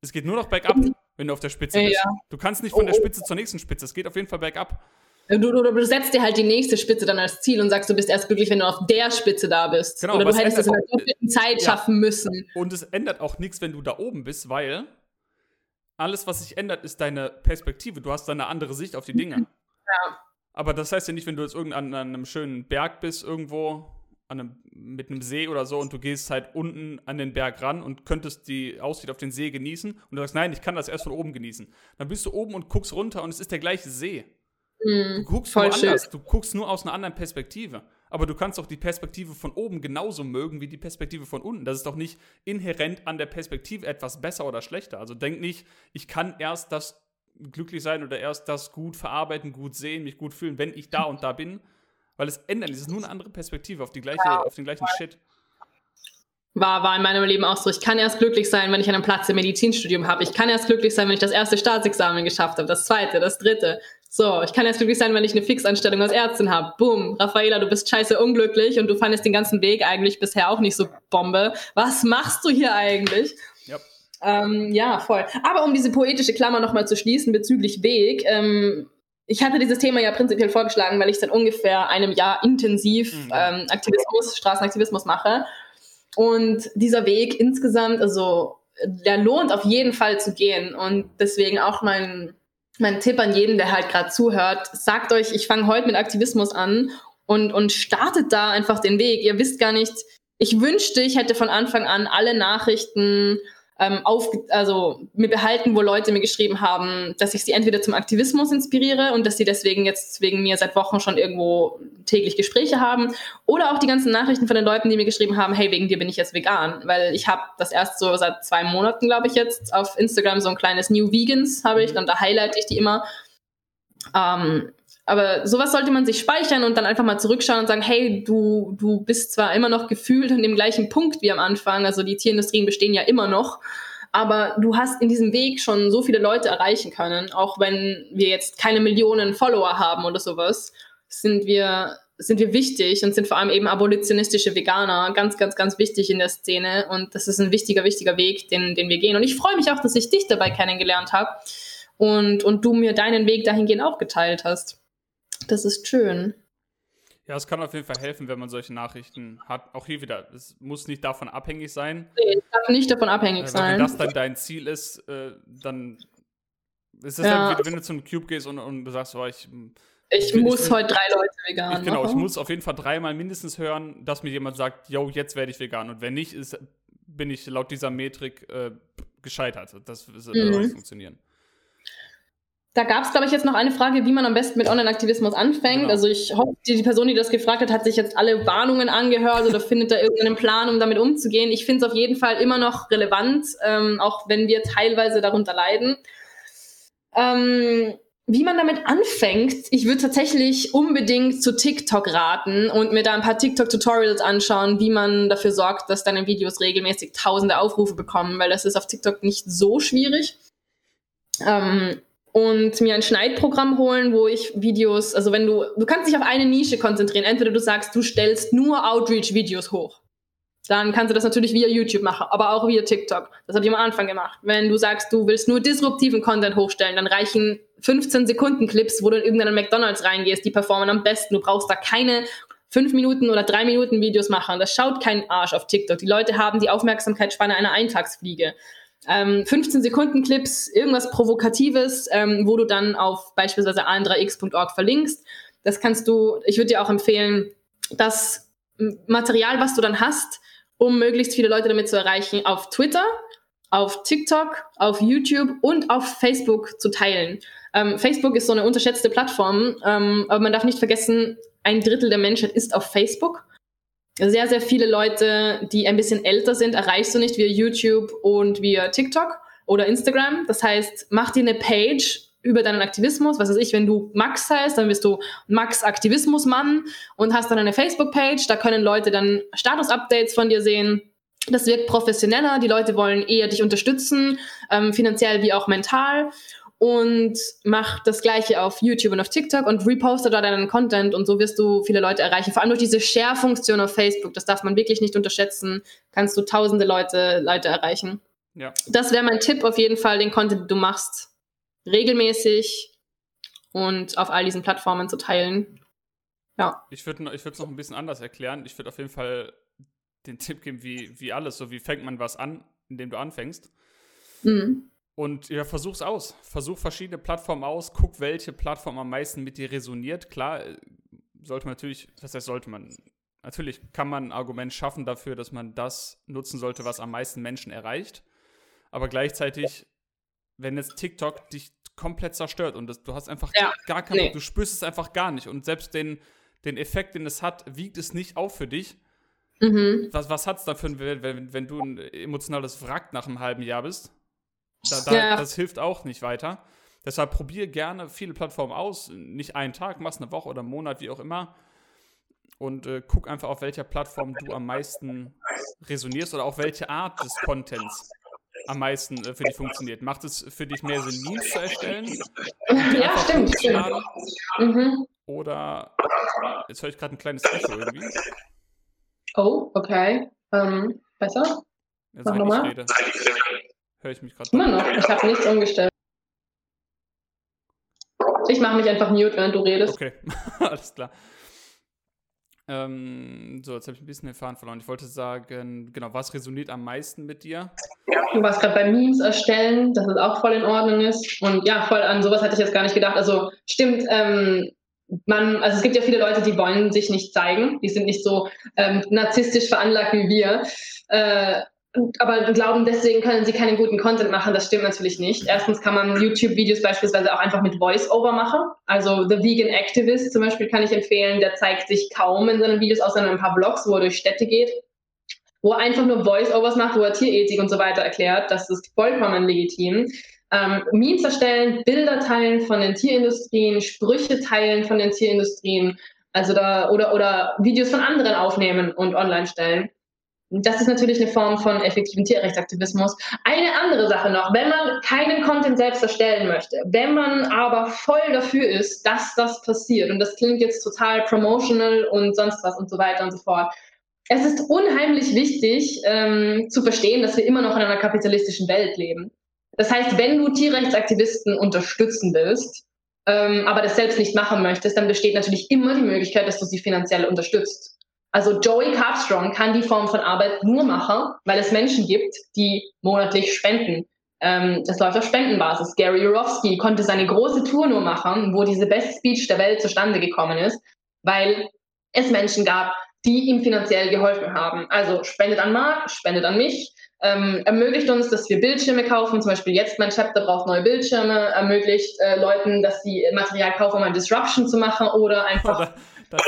[SPEAKER 1] Es geht nur noch bergab, wenn du auf der Spitze bist. Ja. Du kannst nicht von der oh, oh. Spitze zur nächsten Spitze. Es geht auf jeden Fall bergab.
[SPEAKER 2] Du, du, du, setzt dir halt die nächste Spitze dann als Ziel und sagst, du bist erst glücklich, wenn du auf der Spitze da bist. Genau, Oder du hättest es in der doppelten Zeit ja. schaffen müssen.
[SPEAKER 1] Und es ändert auch nichts, wenn du da oben bist, weil alles, was sich ändert, ist deine Perspektive. Du hast eine andere Sicht auf die Dinge. Ja. Aber das heißt ja nicht, wenn du jetzt irgendwann an einem schönen Berg bist, irgendwo einem, mit einem See oder so, und du gehst halt unten an den Berg ran und könntest die Aussicht auf den See genießen und du sagst, nein, ich kann das erst von oben genießen. Dann bist du oben und guckst runter und es ist der gleiche See. Mm, du guckst nur anders, du guckst nur aus einer anderen Perspektive. Aber du kannst auch die Perspektive von oben genauso mögen wie die Perspektive von unten. Das ist doch nicht inhärent an der Perspektive etwas besser oder schlechter. Also denk nicht, ich kann erst das glücklich sein oder erst das gut verarbeiten, gut sehen, mich gut fühlen, wenn ich da und da bin. Weil es ändert, es ist nur eine andere Perspektive auf, die gleiche, ja. auf den gleichen Shit.
[SPEAKER 2] War, war in meinem Leben auch so. Ich kann erst glücklich sein, wenn ich einen Platz im Medizinstudium habe. Ich kann erst glücklich sein, wenn ich das erste Staatsexamen geschafft habe, das zweite, das dritte. So, ich kann jetzt glücklich sein, wenn ich eine Fixanstellung als Ärztin habe. Boom, Raffaela, du bist scheiße unglücklich und du fandest den ganzen Weg eigentlich bisher auch nicht so Bombe. Was machst du hier eigentlich? Yep. Ähm, ja, voll. Aber um diese poetische Klammer nochmal zu schließen bezüglich Weg, ähm, ich hatte dieses Thema ja prinzipiell vorgeschlagen, weil ich seit ungefähr einem Jahr intensiv mhm. ähm, Aktivismus, Straßenaktivismus mache. Und dieser Weg insgesamt, also der lohnt auf jeden Fall zu gehen. Und deswegen auch mein mein Tipp an jeden, der halt gerade zuhört, sagt euch, ich fange heute mit Aktivismus an und, und startet da einfach den Weg. Ihr wisst gar nicht, ich wünschte, ich hätte von Anfang an alle Nachrichten ähm, auf, also mir behalten, wo Leute mir geschrieben haben, dass ich sie entweder zum Aktivismus inspiriere und dass sie deswegen jetzt wegen mir seit Wochen schon irgendwo täglich Gespräche haben oder auch die ganzen Nachrichten von den Leuten, die mir geschrieben haben, hey, wegen dir bin ich jetzt vegan, weil ich habe das erst so seit zwei Monaten, glaube ich jetzt, auf Instagram so ein kleines New Vegans habe ich, dann da highlight ich die immer. Ähm, aber sowas sollte man sich speichern und dann einfach mal zurückschauen und sagen, hey, du, du bist zwar immer noch gefühlt an dem gleichen Punkt wie am Anfang, also die Tierindustrien bestehen ja immer noch, aber du hast in diesem Weg schon so viele Leute erreichen können, auch wenn wir jetzt keine Millionen Follower haben oder sowas, sind wir sind wir wichtig und sind vor allem eben abolitionistische Veganer ganz, ganz, ganz wichtig in der Szene. Und das ist ein wichtiger, wichtiger Weg, den, den wir gehen. Und ich freue mich auch, dass ich dich dabei kennengelernt habe und, und du mir deinen Weg dahingehend auch geteilt hast. Das ist schön.
[SPEAKER 1] Ja, es kann auf jeden Fall helfen, wenn man solche Nachrichten hat. Auch hier wieder, es muss nicht davon abhängig sein.
[SPEAKER 2] Nee, es darf nicht davon abhängig äh, sein.
[SPEAKER 1] Wenn das dann dein Ziel ist, äh, dann ist es ja. dann, wenn du zum Cube gehst und, und du sagst, oh, ich.
[SPEAKER 2] Ich, ich muss ich, heute drei Leute vegan
[SPEAKER 1] ich, Genau, ich muss auf jeden Fall dreimal mindestens hören, dass mir jemand sagt, yo, jetzt werde ich vegan. Und wenn nicht, ist, bin ich laut dieser Metrik äh, gescheitert. Das wird mhm. nicht funktionieren.
[SPEAKER 2] Da gab es, glaube ich, jetzt noch eine Frage, wie man am besten mit Online-Aktivismus anfängt. Genau. Also ich hoffe, die Person, die das gefragt hat, hat sich jetzt alle Warnungen angehört oder findet da irgendeinen Plan, um damit umzugehen. Ich finde es auf jeden Fall immer noch relevant, ähm, auch wenn wir teilweise darunter leiden. Ähm, wie man damit anfängt, ich würde tatsächlich unbedingt zu TikTok raten und mir da ein paar TikTok-Tutorials anschauen, wie man dafür sorgt, dass deine Videos regelmäßig tausende Aufrufe bekommen, weil das ist auf TikTok nicht so schwierig. Ähm, und mir ein Schneidprogramm holen, wo ich Videos, also wenn du, du kannst dich auf eine Nische konzentrieren. Entweder du sagst, du stellst nur Outreach-Videos hoch. Dann kannst du das natürlich via YouTube machen, aber auch via TikTok. Das habe ich am Anfang gemacht. Wenn du sagst, du willst nur disruptiven Content hochstellen, dann reichen 15 Sekunden Clips, wo du in irgendeinen McDonalds reingehst, die performen am besten. Du brauchst da keine 5 Minuten oder 3 Minuten Videos machen. Das schaut kein Arsch auf TikTok. Die Leute haben die Aufmerksamkeitsspanne einer Eintagsfliege ähm, 15 Sekunden Clips, irgendwas Provokatives, ähm, wo du dann auf beispielsweise a3x.org verlinkst. Das kannst du, ich würde dir auch empfehlen, das Material, was du dann hast, um möglichst viele Leute damit zu erreichen, auf Twitter, auf TikTok, auf YouTube und auf Facebook zu teilen. Ähm, Facebook ist so eine unterschätzte Plattform, ähm, aber man darf nicht vergessen, ein Drittel der Menschheit ist auf Facebook sehr, sehr viele Leute, die ein bisschen älter sind, erreichst du nicht via YouTube und via TikTok oder Instagram. Das heißt, mach dir eine Page über deinen Aktivismus. Was weiß ich, wenn du Max heißt, dann bist du Max Aktivismusmann und hast dann eine Facebook-Page. Da können Leute dann Status-Updates von dir sehen. Das wirkt professioneller. Die Leute wollen eher dich unterstützen, ähm, finanziell wie auch mental und mach das gleiche auf YouTube und auf TikTok und reposte da deinen Content und so wirst du viele Leute erreichen. Vor allem durch diese Share-Funktion auf Facebook, das darf man wirklich nicht unterschätzen, kannst du tausende Leute, Leute erreichen. Ja. Das wäre mein Tipp auf jeden Fall, den Content, den du machst, regelmäßig und auf all diesen Plattformen zu teilen.
[SPEAKER 1] Ja. Ich würde ich es noch ein bisschen anders erklären. Ich würde auf jeden Fall den Tipp geben, wie, wie alles, so wie fängt man was an, indem du anfängst. Mhm. Und ja, versuch's aus. Versuch verschiedene Plattformen aus, guck, welche Plattform am meisten mit dir resoniert. Klar, äh, sollte man natürlich, das heißt, sollte man, natürlich kann man ein Argument schaffen dafür, dass man das nutzen sollte, was am meisten Menschen erreicht. Aber gleichzeitig, wenn jetzt TikTok dich komplett zerstört und das, du hast einfach ja, gar keinen, nee. du spürst es einfach gar nicht. Und selbst den, den Effekt, den es hat, wiegt es nicht auf für dich. Mhm. Was, was hat es da für ein Wert, wenn, wenn du ein emotionales Wrack nach einem halben Jahr bist? Da, da, ja. Das hilft auch nicht weiter. Deshalb probier gerne viele Plattformen aus. Nicht einen Tag, mach's eine Woche oder einen Monat, wie auch immer. Und äh, guck einfach, auf welcher Plattform du am meisten resonierst oder auf welche Art des Contents am meisten äh, für dich funktioniert. Macht es für dich mehr Sinn, Memes zu erstellen?
[SPEAKER 2] Ja, stimmt. stimmt.
[SPEAKER 1] Mhm. Oder jetzt höre ich gerade ein kleines Echo irgendwie.
[SPEAKER 2] Oh, okay. Ähm, besser?
[SPEAKER 1] Jetzt, Mach nochmal. Höre ich mich gerade.
[SPEAKER 2] Immer noch. Ich habe nichts umgestellt. Ich mache mich einfach mute, während du redest.
[SPEAKER 1] Okay, (laughs) alles klar. Ähm, so, jetzt habe ich ein bisschen den Faden verloren. Ich wollte sagen, genau, was resoniert am meisten mit dir?
[SPEAKER 2] Du warst gerade bei Memes erstellen, dass es auch voll in Ordnung ist. Und ja, voll an sowas hatte ich jetzt gar nicht gedacht. Also stimmt, ähm, man, also es gibt ja viele Leute, die wollen sich nicht zeigen. Die sind nicht so ähm, narzisstisch veranlagt wie wir. Äh, aber glauben, deswegen können sie keinen guten Content machen, das stimmt natürlich nicht. Erstens kann man YouTube-Videos beispielsweise auch einfach mit Voice-Over machen. Also The Vegan Activist zum Beispiel kann ich empfehlen, der zeigt sich kaum in seinen Videos, außer in ein paar Vlogs, wo er durch Städte geht, wo er einfach nur Voice-Overs macht, wo er Tierethik und so weiter erklärt. Das ist vollkommen legitim. Ähm, Memes erstellen, Bilder teilen von den Tierindustrien, Sprüche teilen von den Tierindustrien, also da, oder, oder Videos von anderen aufnehmen und online stellen das ist natürlich eine Form von effektiven Tierrechtsaktivismus. Eine andere Sache noch, wenn man keinen Content selbst erstellen möchte, wenn man aber voll dafür ist, dass das passiert, und das klingt jetzt total promotional und sonst was und so weiter und so fort, es ist unheimlich wichtig ähm, zu verstehen, dass wir immer noch in einer kapitalistischen Welt leben. Das heißt, wenn du Tierrechtsaktivisten unterstützen willst, ähm, aber das selbst nicht machen möchtest, dann besteht natürlich immer die Möglichkeit, dass du sie finanziell unterstützt. Also Joey Carbstrong kann die Form von Arbeit nur machen, weil es Menschen gibt, die monatlich spenden. Ähm, das läuft auf Spendenbasis. Gary Yourofsky konnte seine große Tour nur machen, wo diese Best Speech der Welt zustande gekommen ist, weil es Menschen gab, die ihm finanziell geholfen haben. Also spendet an Mark, spendet an mich, ähm, ermöglicht uns, dass wir Bildschirme kaufen. Zum Beispiel jetzt mein Chapter braucht neue Bildschirme, ermöglicht äh, Leuten, dass sie Material kaufen, um ein Disruption zu machen oder einfach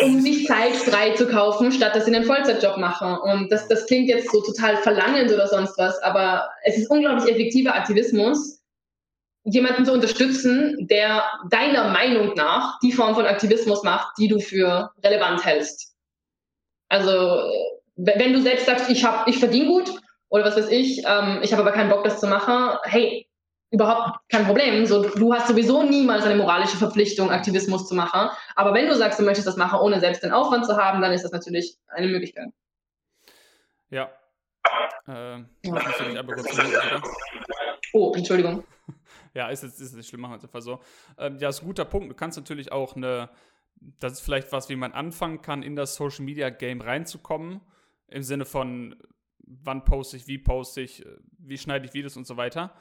[SPEAKER 2] um sich Zeit frei zu kaufen, statt dass sie einen Vollzeitjob machen. Und das, das klingt jetzt so total verlangend oder sonst was, aber es ist unglaublich effektiver Aktivismus, jemanden zu unterstützen, der deiner Meinung nach die Form von Aktivismus macht, die du für relevant hältst. Also wenn du selbst sagst, ich, ich verdiene gut oder was weiß ich, ähm, ich habe aber keinen Bock, das zu machen, hey, überhaupt kein Problem. So, du hast sowieso niemals eine moralische Verpflichtung, Aktivismus zu machen. Aber wenn du sagst, du möchtest das machen, ohne selbst den Aufwand zu haben, dann ist das natürlich eine Möglichkeit.
[SPEAKER 1] Ja. Äh,
[SPEAKER 2] oh, Entschuldigung. (laughs)
[SPEAKER 1] ja, ist jetzt ist nicht schlimm, machen wir einfach so. Ähm, ja, ist ein guter Punkt. Du kannst natürlich auch eine, das ist vielleicht was, wie man anfangen kann, in das Social Media Game reinzukommen. Im Sinne von, wann poste ich, wie poste ich, äh, wie schneide ich Videos und so weiter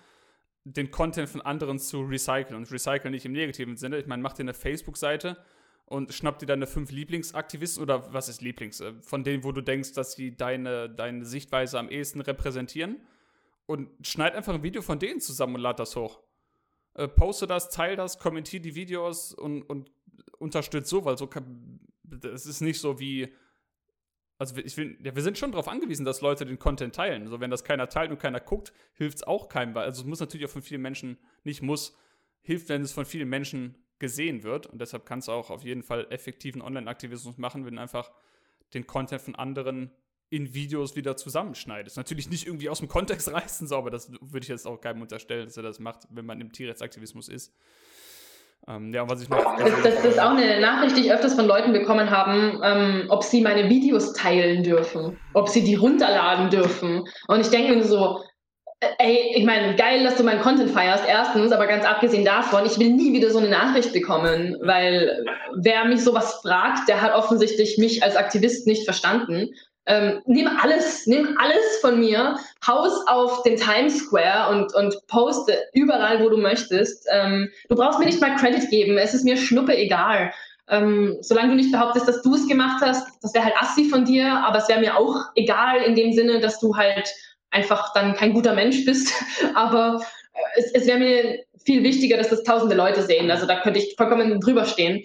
[SPEAKER 1] den Content von anderen zu recyceln. Und recyceln nicht im negativen Sinne. Ich meine, mach dir eine Facebook-Seite und schnapp dir deine fünf Lieblingsaktivisten oder was ist Lieblings? Äh, von denen, wo du denkst, dass sie deine, deine Sichtweise am ehesten repräsentieren. Und schneid einfach ein Video von denen zusammen und lad das hoch. Äh, poste das, teile das, kommentiere die Videos und, und unterstütze so, weil so kann, es ist nicht so wie also ich will, ja, wir sind schon darauf angewiesen, dass Leute den Content teilen. So, wenn das keiner teilt und keiner guckt, hilft es auch keinem. Also es muss natürlich auch von vielen Menschen, nicht muss, hilft, wenn es von vielen Menschen gesehen wird. Und deshalb kannst du auch auf jeden Fall effektiven Online-Aktivismus machen, wenn du einfach den Content von anderen in Videos wieder zusammenschneidest. Natürlich nicht irgendwie aus dem Kontext (laughs) reißen, so, aber das würde ich jetzt auch keinem unterstellen, dass er das macht, wenn man im Tierrechtsaktivismus ist.
[SPEAKER 2] Ähm, ja, was ich noch. Das, das, das, ist auch eine Nachricht, die ich öfters von Leuten bekommen habe, ähm, ob sie meine Videos teilen dürfen, ob sie die runterladen dürfen. Und ich denke mir so, äh, ey, ich meine, geil, dass du meinen Content feierst, erstens, aber ganz abgesehen davon, ich will nie wieder so eine Nachricht bekommen, weil wer mich sowas fragt, der hat offensichtlich mich als Aktivist nicht verstanden ähm, nimm alles, nimm alles von mir, haus auf den Times Square und, und poste überall, wo du möchtest. Ähm, du brauchst mir nicht mal Credit geben, es ist mir schnuppe egal. Ähm, solange du nicht behauptest, dass du es gemacht hast, das wäre halt assi von dir, aber es wäre mir auch egal in dem Sinne, dass du halt einfach dann kein guter Mensch bist. (laughs) aber äh, es, es wäre mir viel wichtiger, dass das tausende Leute sehen. Also da könnte ich vollkommen drüber stehen.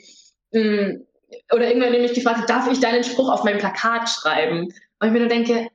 [SPEAKER 2] Ähm, oder irgendwann nämlich gefragt, darf ich deinen Spruch auf mein Plakat schreiben? Und ich mir nur denke,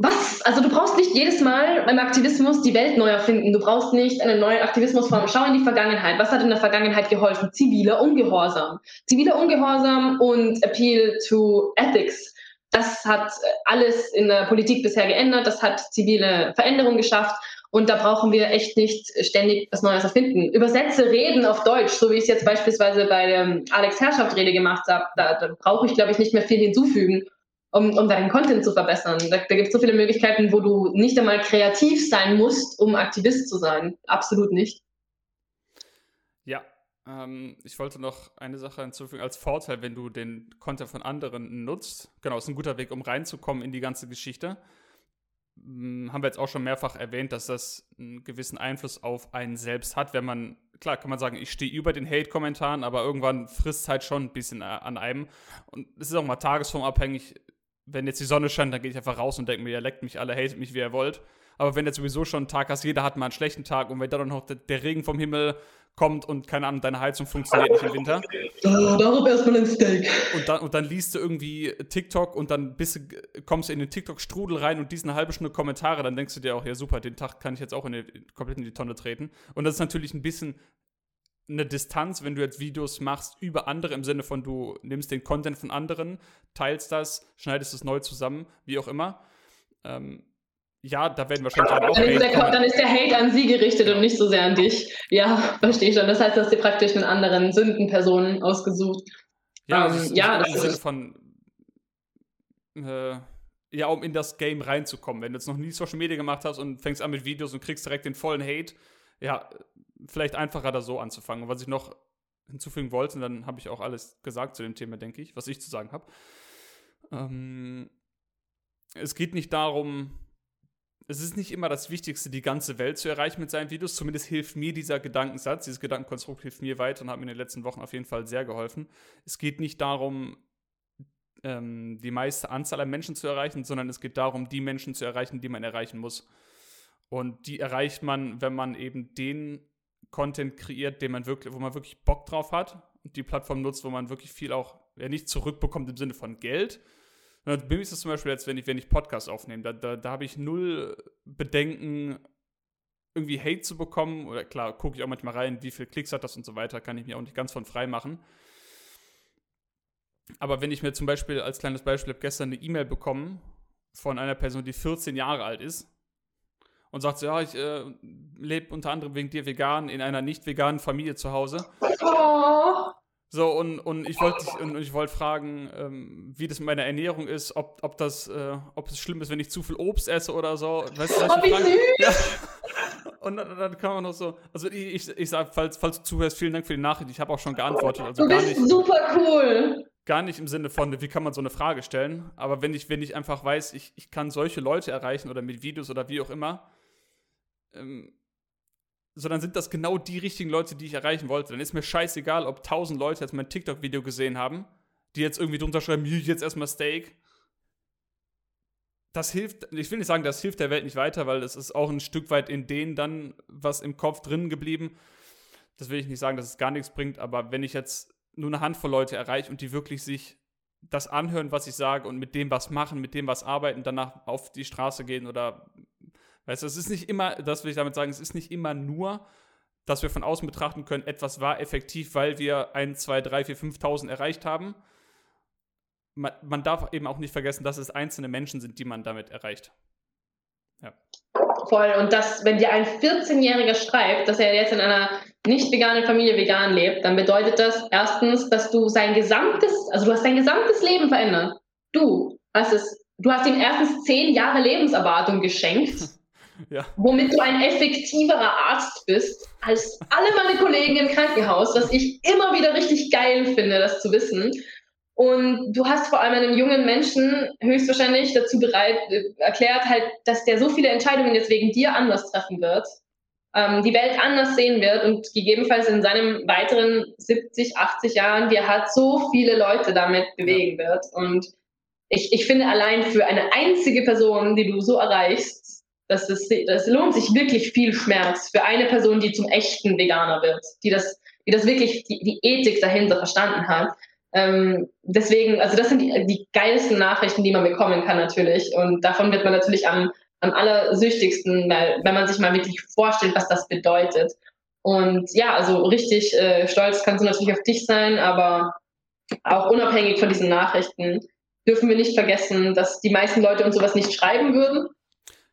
[SPEAKER 2] was? Also du brauchst nicht jedes Mal beim Aktivismus die Welt neu erfinden. Du brauchst nicht eine neue Aktivismusform. Schau in die Vergangenheit. Was hat in der Vergangenheit geholfen? Ziviler Ungehorsam. Ziviler Ungehorsam und Appeal to Ethics. Das hat alles in der Politik bisher geändert. Das hat zivile Veränderungen geschafft. Und da brauchen wir echt nicht ständig was Neues erfinden. Übersetze Reden auf Deutsch, so wie ich es jetzt beispielsweise bei der Alex Herrschaft Rede gemacht habe. Da, da brauche ich, glaube ich, nicht mehr viel hinzufügen, um, um deinen Content zu verbessern. Da, da gibt es so viele Möglichkeiten, wo du nicht einmal kreativ sein musst, um Aktivist zu sein. Absolut nicht.
[SPEAKER 1] Ja, ähm, ich wollte noch eine Sache hinzufügen. Als Vorteil, wenn du den Content von anderen nutzt, genau, ist ein guter Weg, um reinzukommen in die ganze Geschichte haben wir jetzt auch schon mehrfach erwähnt, dass das einen gewissen Einfluss auf einen selbst hat, wenn man, klar kann man sagen, ich stehe über den Hate-Kommentaren, aber irgendwann frisst es halt schon ein bisschen an einem. Und es ist auch mal tagesformabhängig. Wenn jetzt die Sonne scheint, dann gehe ich einfach raus und denke mir, ihr leckt mich alle, hatet mich, wie ihr wollt. Aber wenn jetzt sowieso schon ein Tag hast, jeder hat mal einen schlechten Tag und wenn dann noch der, der Regen vom Himmel kommt und keine Ahnung, deine Heizung funktioniert nicht im Winter.
[SPEAKER 2] Darauf erstmal ein Steak.
[SPEAKER 1] Und dann, und dann liest du irgendwie TikTok und dann bist du, kommst du in den TikTok-Strudel rein und diesen halbe Stunde Kommentare, dann denkst du dir auch, ja super, den Tag kann ich jetzt auch in die, komplett in die Tonne treten. Und das ist natürlich ein bisschen eine Distanz, wenn du jetzt Videos machst über andere, im Sinne von du nimmst den Content von anderen, teilst das, schneidest es neu zusammen, wie auch immer. Ähm, ja, da werden wahrscheinlich
[SPEAKER 2] auch dann ist, der, dann ist der Hate an sie gerichtet und nicht so sehr an dich. Ja, (laughs) verstehe ich schon. Das heißt, du hast dir praktisch einen anderen Sündenpersonen ausgesucht.
[SPEAKER 1] Ja, um, ähm, ja das Sinne von äh, ja, um in das Game reinzukommen. Wenn du jetzt noch nie Social Media gemacht hast und fängst an mit Videos und kriegst direkt den vollen Hate, ja, vielleicht einfacher da so anzufangen. Und was ich noch hinzufügen wollte, dann habe ich auch alles gesagt zu dem Thema, denke ich, was ich zu sagen habe. Ähm, es geht nicht darum, es ist nicht immer das Wichtigste, die ganze Welt zu erreichen mit seinen Videos. Zumindest hilft mir dieser Gedankensatz, dieses Gedankenkonstrukt hilft mir weiter und hat mir in den letzten Wochen auf jeden Fall sehr geholfen. Es geht nicht darum, ähm, die meiste Anzahl an Menschen zu erreichen, sondern es geht darum, die Menschen zu erreichen, die man erreichen muss. Und die erreicht man, wenn man eben den Content kreiert, den man wirklich, wo man wirklich Bock drauf hat und die Plattform nutzt, wo man wirklich viel auch ja, nicht zurückbekommt im Sinne von Geld, bei mir ist es zum Beispiel jetzt, wenn ich, wenn ich Podcasts aufnehme, da, da, da habe ich null Bedenken, irgendwie Hate zu bekommen. Oder klar, gucke ich auch manchmal rein, wie viele Klicks hat das und so weiter, kann ich mir auch nicht ganz von frei machen. Aber wenn ich mir zum Beispiel als kleines Beispiel habe gestern eine E-Mail bekommen von einer Person, die 14 Jahre alt ist und sagt, ja, ich äh, lebe unter anderem wegen dir vegan in einer nicht veganen Familie zu Hause. Oh. So, und, und ich wollte und ich wollte fragen, ähm, wie das mit meiner Ernährung ist, ob, ob das, äh, ob es schlimm ist, wenn ich zu viel Obst esse oder so. Weißt du, oh, wie süß! Ja. Und dann, dann kann man noch so, also ich, ich, ich sage, falls, falls du zuhörst, vielen Dank für die Nachricht. Ich habe auch schon geantwortet. Also
[SPEAKER 2] du bist nicht, super cool.
[SPEAKER 1] Gar nicht im Sinne von, wie kann man so eine Frage stellen, aber wenn ich, wenn ich einfach weiß, ich, ich kann solche Leute erreichen oder mit Videos oder wie auch immer, ähm, sondern sind das genau die richtigen Leute, die ich erreichen wollte. Dann ist mir scheißegal, ob tausend Leute jetzt mein TikTok-Video gesehen haben, die jetzt irgendwie drunter schreiben, jetzt erstmal Steak. Das hilft, ich will nicht sagen, das hilft der Welt nicht weiter, weil es ist auch ein Stück weit in denen dann was im Kopf drin geblieben. Das will ich nicht sagen, dass es gar nichts bringt, aber wenn ich jetzt nur eine Handvoll Leute erreiche und die wirklich sich das anhören, was ich sage und mit dem was machen, mit dem was arbeiten, danach auf die Straße gehen oder Weißt du, es ist nicht immer, das will ich damit sagen, es ist nicht immer nur dass wir von außen betrachten können, etwas war effektiv, weil wir 1, 2, 3, 4, 5.000 erreicht haben. Man, man, darf eben auch nicht vergessen, dass es einzelne Menschen sind, die man damit erreicht.
[SPEAKER 2] Ja. Voll. Und das, wenn dir ein 14-Jähriger schreibt, dass er jetzt in einer nicht veganen Familie vegan lebt, dann bedeutet das erstens, dass du sein gesamtes, also du hast dein gesamtes Leben verändert. Du hast es, du hast ihm erstens zehn Jahre Lebenserwartung geschenkt. (laughs) Ja. Womit du ein effektiverer Arzt bist als alle meine Kollegen im Krankenhaus, was ich immer wieder richtig geil finde, das zu wissen. Und du hast vor allem einem jungen Menschen höchstwahrscheinlich dazu bereit äh, erklärt, halt, dass der so viele Entscheidungen jetzt wegen dir anders treffen wird, ähm, die Welt anders sehen wird und gegebenenfalls in seinem weiteren 70, 80 Jahren, die er hat, so viele Leute damit bewegen wird. Und ich, ich finde allein für eine einzige Person, die du so erreichst, dass es, das lohnt sich wirklich viel Schmerz für eine Person, die zum echten Veganer wird, die das, die das wirklich, die, die Ethik dahinter verstanden hat. Ähm, deswegen, also das sind die, die geilsten Nachrichten, die man bekommen kann natürlich. Und davon wird man natürlich am, am allersüchtigsten, weil, wenn man sich mal wirklich vorstellt, was das bedeutet. Und ja, also richtig äh, stolz kannst du natürlich auf dich sein, aber auch unabhängig von diesen Nachrichten dürfen wir nicht vergessen, dass die meisten Leute uns sowas nicht schreiben würden.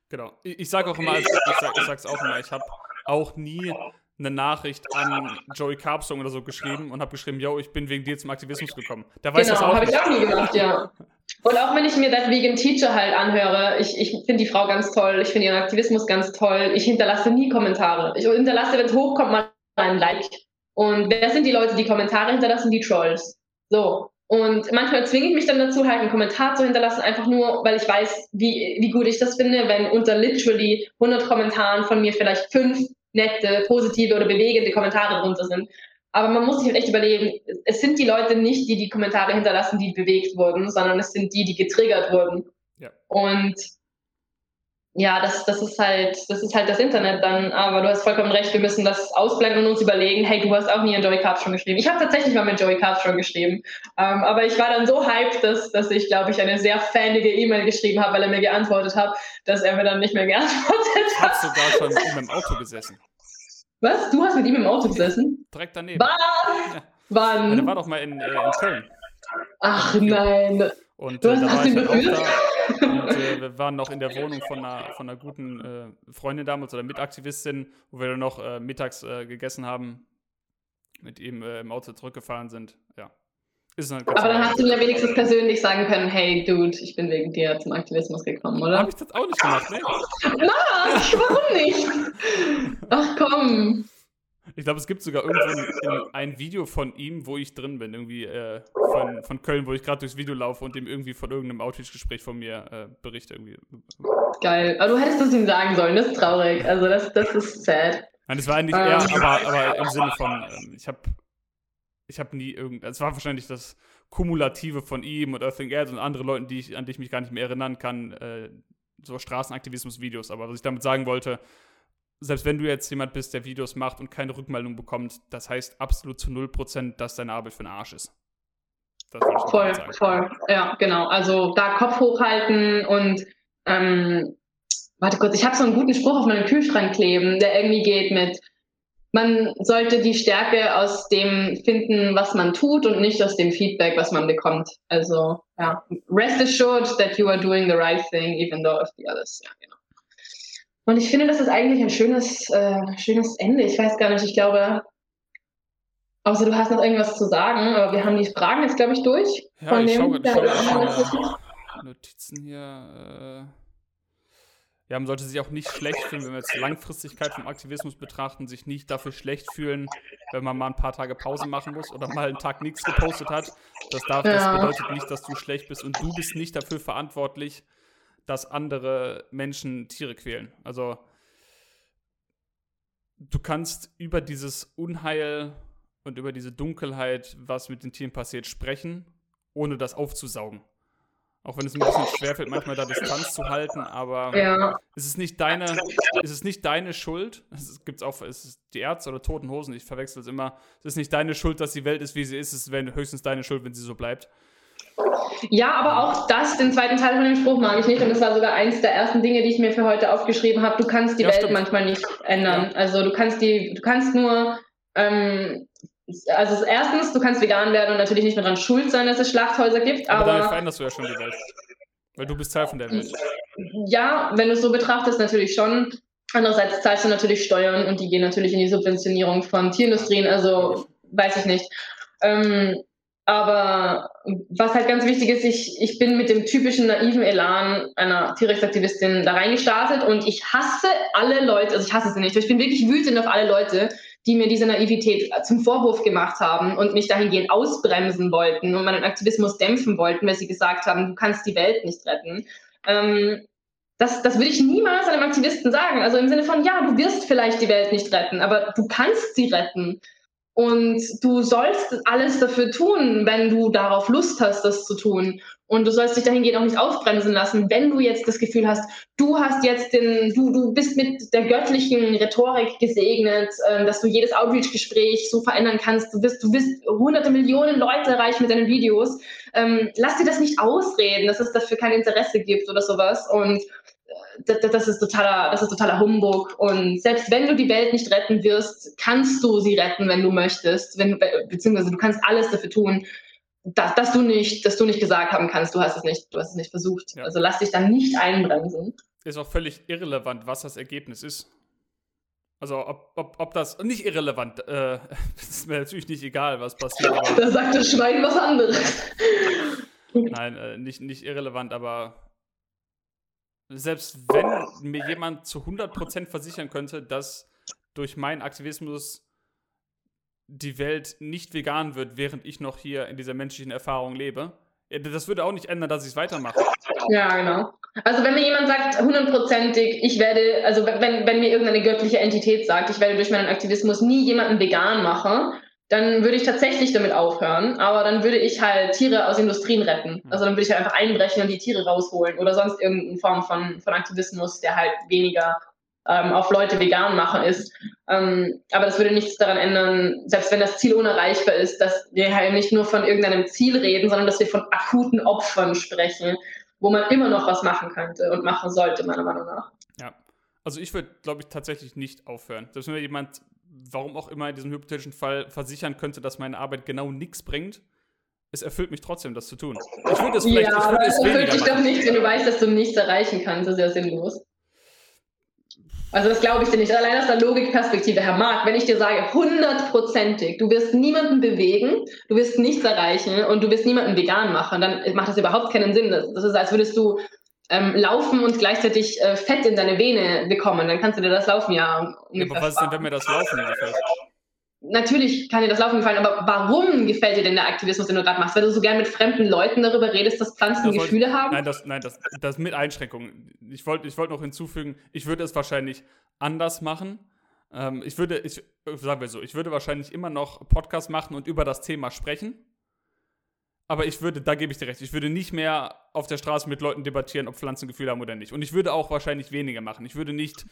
[SPEAKER 1] Genau. Ich, ich sage auch immer, ich, sag, ich sag's auch immer, ich habe auch nie eine Nachricht an Joey Carpsong oder so geschrieben und habe geschrieben, yo, ich bin wegen dir zum Aktivismus gekommen.
[SPEAKER 2] Der weiß genau, das auch. habe ich auch nie gemacht, ja. (laughs) Und auch wenn ich mir das Vegan Teacher halt anhöre, ich, ich finde die Frau ganz toll, ich finde ihren Aktivismus ganz toll. Ich hinterlasse nie Kommentare. Ich hinterlasse, wenn es hochkommt, mal ein Like. Und wer sind die Leute, die Kommentare hinterlassen? Die Trolls. So. Und manchmal zwinge ich mich dann dazu, halt einen Kommentar zu hinterlassen, einfach nur, weil ich weiß, wie, wie gut ich das finde, wenn unter literally 100 Kommentaren von mir vielleicht fünf nette, positive oder bewegende Kommentare drunter sind. Aber man muss sich halt echt überlegen, es sind die Leute nicht, die die Kommentare hinterlassen, die bewegt wurden, sondern es sind die, die getriggert wurden. Ja. Und ja, das, das ist halt, das ist halt das Internet dann. Aber du hast vollkommen recht, wir müssen das ausblenden und uns überlegen, hey, du hast auch nie an Joey Carp schon geschrieben. Ich habe tatsächlich mal mit Joey Carp schon geschrieben. Ähm, aber ich war dann so hyped, dass, dass ich, glaube ich, eine sehr fanige E-Mail geschrieben habe, weil er mir geantwortet hat, dass er mir dann nicht mehr geantwortet
[SPEAKER 1] hat. Ich habe sogar schon mit ihm im Auto gesessen.
[SPEAKER 2] Was? Du hast mit ihm im Auto gesessen?
[SPEAKER 1] Direkt daneben.
[SPEAKER 2] Was? Ja. Wann?
[SPEAKER 1] Ja, der war doch mal in, äh, in Köln.
[SPEAKER 2] Ach nein.
[SPEAKER 1] Und du äh, da war ich dann auch da. Und äh, (laughs) wir waren noch in der Wohnung von einer, von einer guten äh, Freundin damals oder Mitaktivistin, wo wir dann noch äh, mittags äh, gegessen haben, mit ihm äh, im Auto zurückgefahren sind. Ja.
[SPEAKER 2] Ist halt Aber dann hast du mir wenigstens persönlich sagen können, hey Dude, ich bin wegen dir zum Aktivismus gekommen, oder?
[SPEAKER 1] Hab ich das auch nicht gemacht, ne? (laughs)
[SPEAKER 2] Marc, warum nicht? Ach komm.
[SPEAKER 1] Ich glaube, es gibt sogar irgendwo (laughs) ein, Video von ihm, wo ich drin bin, irgendwie äh, von, von Köln, wo ich gerade durchs Video laufe und dem irgendwie von irgendeinem Outreach-Gespräch von mir äh, berichte. Irgendwie.
[SPEAKER 2] Geil. Aber du hättest es ihm sagen sollen, das ist traurig. Also das, das ist sad.
[SPEAKER 1] Nein, das war eigentlich eher, ähm. aber, aber im Sinne von, ähm, ich habe ich habe nie irgend, es war wahrscheinlich das Kumulative von ihm und Earthing Ads und andere Leuten, die ich, an die ich mich gar nicht mehr erinnern kann, äh, so Straßenaktivismus-Videos. Aber was ich damit sagen wollte, selbst wenn du jetzt jemand bist, der Videos macht und keine Rückmeldung bekommt, das heißt absolut zu 0%, dass deine Arbeit für den Arsch ist.
[SPEAKER 2] voll, voll. Ja, genau. Also da Kopf hochhalten und ähm, warte kurz, ich habe so einen guten Spruch auf meinem Kühlschrank kleben, der irgendwie geht mit man sollte die Stärke aus dem finden, was man tut und nicht aus dem Feedback, was man bekommt. Also, ja, rest assured that you are doing the right thing, even though of the others. Ja, genau. Und ich finde, das ist eigentlich ein schönes, äh, schönes Ende. Ich weiß gar nicht, ich glaube, außer du hast noch irgendwas zu sagen, aber wir haben die Fragen jetzt, glaube ich, durch.
[SPEAKER 1] Ja, von ich schaue schau Notizen hier. Äh ja, man sollte sich auch nicht schlecht fühlen, wenn wir jetzt Langfristigkeit vom Aktivismus betrachten, sich nicht dafür schlecht fühlen, wenn man mal ein paar Tage Pause machen muss oder mal einen Tag nichts gepostet hat. Das, darf, ja. das bedeutet nicht, dass du schlecht bist und du bist nicht dafür verantwortlich, dass andere Menschen Tiere quälen. Also du kannst über dieses Unheil und über diese Dunkelheit, was mit den Tieren passiert, sprechen, ohne das aufzusaugen. Auch wenn es ein bisschen schwerfällt, manchmal da Distanz zu halten, aber ja. es ist nicht deine, es ist nicht deine Schuld. Es gibt auch, es ist die Ärzte oder Toten Hosen, ich verwechsel es immer. Es ist nicht deine Schuld, dass die Welt ist, wie sie ist. Es wäre höchstens deine Schuld, wenn sie so bleibt.
[SPEAKER 2] Ja, aber auch das, den zweiten Teil von dem Spruch mag ich nicht. Und das war sogar eins der ersten Dinge, die ich mir für heute aufgeschrieben habe. Du kannst die ja, Welt stimmt. manchmal nicht ändern. Ja. Also du kannst die, du kannst nur, ähm, also erstens, du kannst vegan werden und natürlich nicht mehr daran schuld sein, dass es Schlachthäuser gibt. Aber, aber
[SPEAKER 1] damit veränderst du ja schon die Welt. Weil du bist Teil von der Welt.
[SPEAKER 2] Ja, wenn du es so betrachtest, natürlich schon. Andererseits zahlst du natürlich Steuern und die gehen natürlich in die Subventionierung von Tierindustrien. Also weiß ich nicht. Ähm, aber was halt ganz wichtig ist, ich, ich bin mit dem typischen naiven Elan einer Tierrechtsaktivistin da reingestartet und ich hasse alle Leute, also ich hasse sie nicht, ich bin wirklich wütend auf alle Leute, die mir diese Naivität zum Vorwurf gemacht haben und mich dahingehend ausbremsen wollten und meinen Aktivismus dämpfen wollten, weil sie gesagt haben, du kannst die Welt nicht retten. Ähm, das, das würde ich niemals einem Aktivisten sagen. Also im Sinne von, ja, du wirst vielleicht die Welt nicht retten, aber du kannst sie retten. Und du sollst alles dafür tun, wenn du darauf Lust hast, das zu tun. Und du sollst dich dahingehend auch nicht aufbremsen lassen, wenn du jetzt das Gefühl hast, du hast jetzt den, du, du bist mit der göttlichen Rhetorik gesegnet, äh, dass du jedes Outreach-Gespräch so verändern kannst. Du bist, du bist hunderte Millionen Leute erreicht mit deinen Videos. Ähm, lass dir das nicht ausreden, dass es dafür kein Interesse gibt oder sowas. Und das, das, ist totaler, das ist totaler Humbug. Und selbst wenn du die Welt nicht retten wirst, kannst du sie retten, wenn du möchtest. Wenn, beziehungsweise du kannst alles dafür tun, dass, dass, du nicht, dass du nicht gesagt haben kannst, du hast es nicht, du hast es nicht versucht. Ja. Also lass dich dann nicht einbremsen.
[SPEAKER 1] Ist auch völlig irrelevant, was das Ergebnis ist. Also ob, ob, ob das nicht irrelevant, äh, (laughs) ist mir natürlich nicht egal, was passiert. (laughs)
[SPEAKER 2] da sagt das Schwein was anderes.
[SPEAKER 1] Nein, äh, nicht, nicht irrelevant, aber selbst wenn mir jemand zu 100% versichern könnte, dass durch meinen Aktivismus die Welt nicht vegan wird, während ich noch hier in dieser menschlichen Erfahrung lebe, das würde auch nicht ändern, dass ich es weitermache.
[SPEAKER 2] Ja, genau. Also wenn mir jemand sagt, hundertprozentig, ich werde, also wenn, wenn mir irgendeine göttliche Entität sagt, ich werde durch meinen Aktivismus nie jemanden vegan machen, dann würde ich tatsächlich damit aufhören, aber dann würde ich halt Tiere aus Industrien retten. Mhm. Also dann würde ich halt einfach einbrechen und die Tiere rausholen oder sonst irgendeine Form von, von Aktivismus, der halt weniger ähm, auf Leute vegan machen ist. Ähm, aber das würde nichts daran ändern, selbst wenn das Ziel unerreichbar ist, dass wir halt nicht nur von irgendeinem Ziel reden, sondern dass wir von akuten Opfern sprechen, wo man immer noch was machen könnte und machen sollte, meiner Meinung nach.
[SPEAKER 1] Ja. Also ich würde, glaube ich, tatsächlich nicht aufhören. Selbst wenn jemand warum auch immer in diesem hypothetischen Fall versichern könnte, dass meine Arbeit genau nichts bringt, es erfüllt mich trotzdem, das zu tun.
[SPEAKER 2] Ich würde es vielleicht, ja, ich würde es erfüllt dich doch nicht, wenn du weißt, dass du nichts erreichen kannst. Das ist ja sinnlos. Also das glaube ich dir nicht. Allein aus der Logikperspektive, Herr Marc, wenn ich dir sage, hundertprozentig, du wirst niemanden bewegen, du wirst nichts erreichen und du wirst niemanden vegan machen, dann macht das überhaupt keinen Sinn. Das ist, als würdest du ähm, laufen und gleichzeitig äh, Fett in deine Vene bekommen, dann kannst du dir das Laufen ja
[SPEAKER 1] ungefähr ja, Aber was ist denn, wenn mir das Laufen gefällt?
[SPEAKER 2] Natürlich kann dir das Laufen gefallen, aber warum gefällt dir denn der Aktivismus, den du gerade machst? Weil du so gern mit fremden Leuten darüber redest, dass Pflanzen das Gefühle haben?
[SPEAKER 1] Nein, das, nein das, das mit Einschränkungen. Ich wollte ich wollt noch hinzufügen, ich würde es wahrscheinlich anders machen. Ähm, ich würde, ich, sagen wir so, ich würde wahrscheinlich immer noch Podcast machen und über das Thema sprechen aber ich würde, da gebe ich dir recht, ich würde nicht mehr auf der Straße mit Leuten debattieren, ob Pflanzen Gefühle haben oder nicht. Und ich würde auch wahrscheinlich weniger machen. Ich würde nicht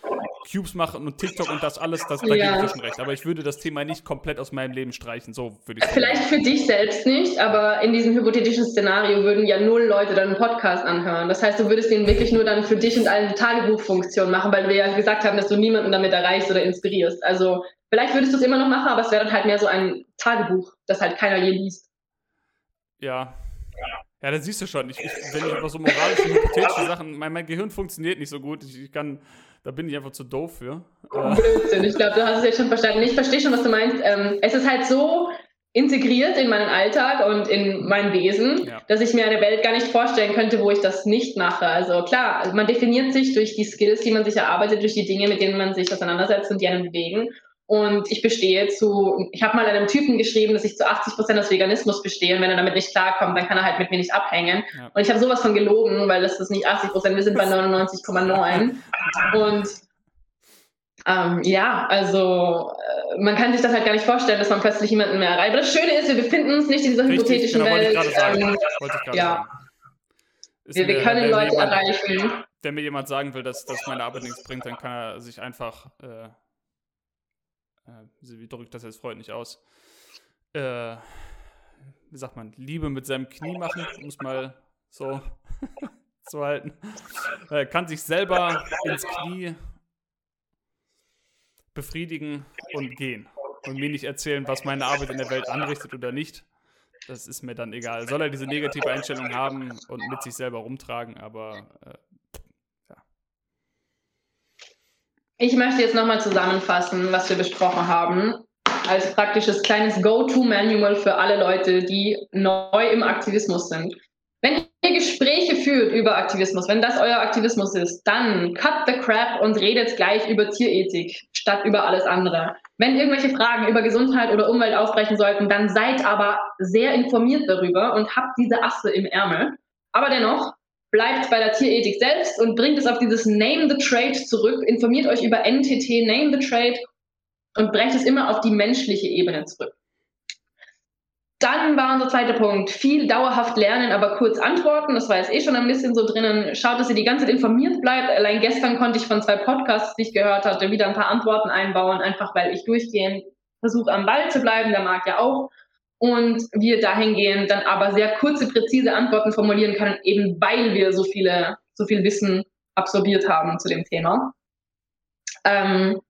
[SPEAKER 1] Cubes machen und TikTok und das alles, das, da ja. gebe ich dir schon recht. Aber ich würde das Thema nicht komplett aus meinem Leben streichen. So würde ich
[SPEAKER 2] sagen. Vielleicht für dich selbst nicht, aber in diesem hypothetischen Szenario würden ja null Leute deinen Podcast anhören. Das heißt, du würdest den wirklich nur dann für dich und eine Tagebuchfunktion machen, weil wir ja gesagt haben, dass du niemanden damit erreichst oder inspirierst. Also vielleicht würdest du es immer noch machen, aber es wäre dann halt mehr so ein Tagebuch, das halt keiner je liest.
[SPEAKER 1] Ja. Ja, dann siehst du schon, ich, ich, wenn ich über so moralische, hypothetische Sachen, mein, mein Gehirn funktioniert nicht so gut. Ich, ich, kann, da bin ich einfach zu doof für.
[SPEAKER 2] Äh. Blödsinn, ich glaube, du hast es jetzt schon verstanden. Ich verstehe schon, was du meinst. Ähm, es ist halt so integriert in meinen Alltag und in mein Wesen, ja. dass ich mir eine Welt gar nicht vorstellen könnte, wo ich das nicht mache. Also klar, man definiert sich durch die Skills, die man sich erarbeitet, durch die Dinge, mit denen man sich auseinandersetzt und die einen bewegen. Und ich bestehe zu, ich habe mal einem Typen geschrieben, dass ich zu 80 Prozent aus Veganismus bestehe. Und wenn er damit nicht klarkommt, dann kann er halt mit mir nicht abhängen. Ja. Und ich habe sowas von gelogen, weil das ist nicht 80 Prozent, wir sind bei 99,9. Und ähm, ja, also äh, man kann sich das halt gar nicht vorstellen, dass man plötzlich jemanden mehr erreicht. Aber das Schöne ist, wir befinden uns nicht in dieser Richtig, hypothetischen genau, Welt. Ähm, ja. Wir, wir, können Leute jemand, erreichen.
[SPEAKER 1] Wenn mir jemand sagen will, dass, dass meine Arbeit nichts bringt, dann kann er sich einfach äh, äh, wie drücke ich das jetzt freundlich aus? Äh, wie sagt man, Liebe mit seinem Knie machen, um es mal so (laughs) zu halten. Er kann sich selber ins Knie befriedigen und gehen. Und mir nicht erzählen, was meine Arbeit in der Welt anrichtet oder nicht. Das ist mir dann egal. Soll er diese negative Einstellung haben und mit sich selber rumtragen, aber äh, ja.
[SPEAKER 2] Ich möchte jetzt nochmal zusammenfassen, was wir besprochen haben als praktisches kleines Go-To-Manual für alle Leute, die neu im Aktivismus sind. Wenn ihr Gespräche führt über Aktivismus, wenn das euer Aktivismus ist, dann cut the crap und redet gleich über Tierethik statt über alles andere. Wenn irgendwelche Fragen über Gesundheit oder Umwelt aufbrechen sollten, dann seid aber sehr informiert darüber und habt diese Asse im Ärmel. Aber dennoch, bleibt bei der Tierethik selbst und bringt es auf dieses Name the Trade zurück. Informiert euch über NTT, Name the Trade und brecht es immer auf die menschliche Ebene zurück. Dann war unser zweiter Punkt, viel dauerhaft lernen, aber kurz antworten. Das war jetzt eh schon ein bisschen so drinnen. Schaut, dass ihr die ganze Zeit informiert bleibt. Allein gestern konnte ich von zwei Podcasts, die ich gehört hatte, wieder ein paar Antworten einbauen, einfach weil ich durchgehend versuche, am Ball zu bleiben. Der mag ja auch. Und wir dahingehend dann aber sehr kurze, präzise Antworten formulieren können, eben weil wir so viele, so viel Wissen absorbiert haben zu dem Thema. Ähm,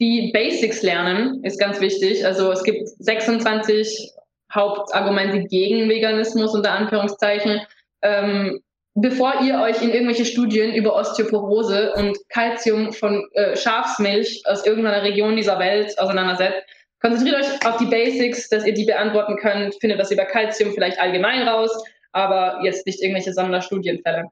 [SPEAKER 2] die Basics lernen ist ganz wichtig. Also es gibt 26 Hauptargumente gegen Veganismus unter Anführungszeichen. Ähm, bevor ihr euch in irgendwelche Studien über Osteoporose und Kalzium von äh, Schafsmilch aus irgendeiner Region dieser Welt auseinandersetzt, konzentriert euch auf die Basics, dass ihr die beantworten könnt. Findet das über Kalzium vielleicht allgemein raus, aber jetzt nicht irgendwelche Sonderstudienfälle.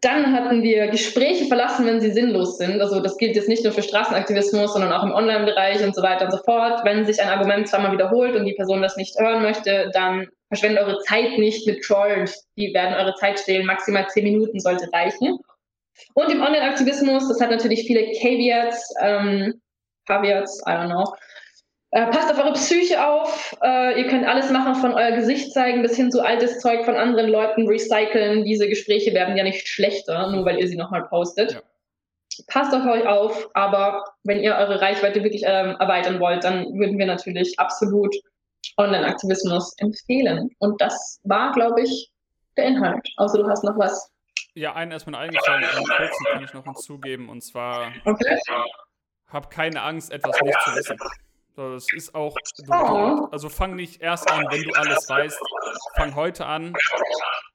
[SPEAKER 2] Dann hatten wir Gespräche verlassen, wenn sie sinnlos sind. Also das gilt jetzt nicht nur für Straßenaktivismus, sondern auch im Online-Bereich und so weiter und so fort. Wenn sich ein Argument zweimal wiederholt und die Person das nicht hören möchte, dann verschwendet eure Zeit nicht mit Trolls. Die werden eure Zeit stehlen. Maximal zehn Minuten sollte reichen. Und im Online-Aktivismus, das hat natürlich viele Caveats, ähm, Caveats, I don't know. Äh, passt auf eure Psyche auf. Äh, ihr könnt alles machen, von euer Gesicht zeigen bis hin zu altes Zeug von anderen Leuten recyceln. Diese Gespräche werden ja nicht schlechter, nur weil ihr sie nochmal postet. Ja. Passt auf euch auf, aber wenn ihr eure Reichweite wirklich ähm, erweitern wollt, dann würden wir natürlich absolut Online-Aktivismus empfehlen. Und das war, glaube ich, der Inhalt. Außer du hast noch was.
[SPEAKER 1] Ja, einen erstmal eingefallen, einen kurzen kann ich noch hinzugeben. Und zwar, okay. hab keine Angst, etwas nicht zu wissen. Das ist auch, also fang nicht erst an, wenn du alles weißt. Fang heute an.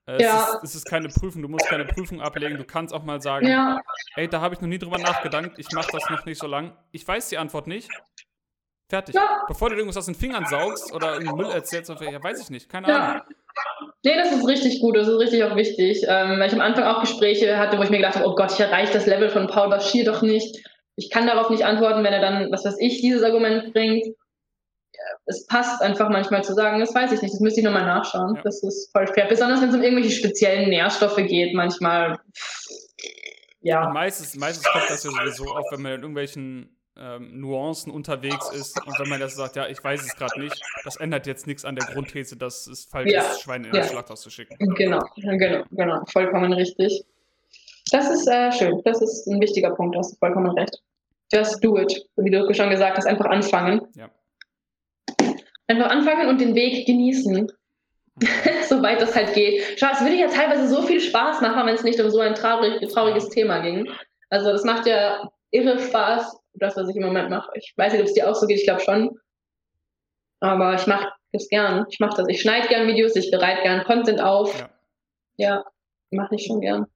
[SPEAKER 1] Äh, ja. es, ist, es ist keine Prüfung, du musst keine Prüfung ablegen. Du kannst auch mal sagen, ja. ey, da habe ich noch nie drüber nachgedacht, ich mache das noch nicht so lang. Ich weiß die Antwort nicht. Fertig. Ja. Bevor du irgendwas aus den Fingern saugst oder in Müll erzählst, ja, weiß ich nicht, keine ja. Ahnung.
[SPEAKER 2] Nee, das ist richtig gut, das ist richtig auch wichtig. Ähm, weil ich am Anfang auch Gespräche hatte, wo ich mir gedacht habe, oh Gott, ich erreiche das Level von Paul Bashir doch nicht ich kann darauf nicht antworten, wenn er dann, was weiß ich, dieses Argument bringt. Es passt einfach manchmal zu sagen, das weiß ich nicht, das müsste ich nochmal nachschauen. Ja. Das ist voll fair. Besonders wenn es um irgendwelche speziellen Nährstoffe geht, manchmal.
[SPEAKER 1] Ja. Und meistens, meistens kommt das ja sowieso auf, wenn man in irgendwelchen ähm, Nuancen unterwegs ist und wenn man das sagt, ja, ich weiß es gerade nicht, das ändert jetzt nichts an der Grundthese, dass es falsch ja. ist, Schweine in ja. den Schlachthaus zu schicken.
[SPEAKER 2] Genau, genau, genau, vollkommen richtig. Das ist äh, schön, das ist ein wichtiger Punkt, da hast du vollkommen recht. Just do it. Wie du schon gesagt hast, einfach anfangen. Ja. Einfach anfangen und den Weg genießen. Mhm. (laughs) Soweit das halt geht. Schau, es würde ja teilweise so viel Spaß machen, wenn es nicht um so ein traurig, trauriges Thema ging. Also das macht ja irre Spaß, das, was ich im Moment mache. Ich weiß nicht, ob es dir auch so geht, ich glaube schon. Aber ich mache das gern. Ich mache das. Ich schneide gern Videos, ich bereite gern Content auf. Ja, ja mache ich schon gern.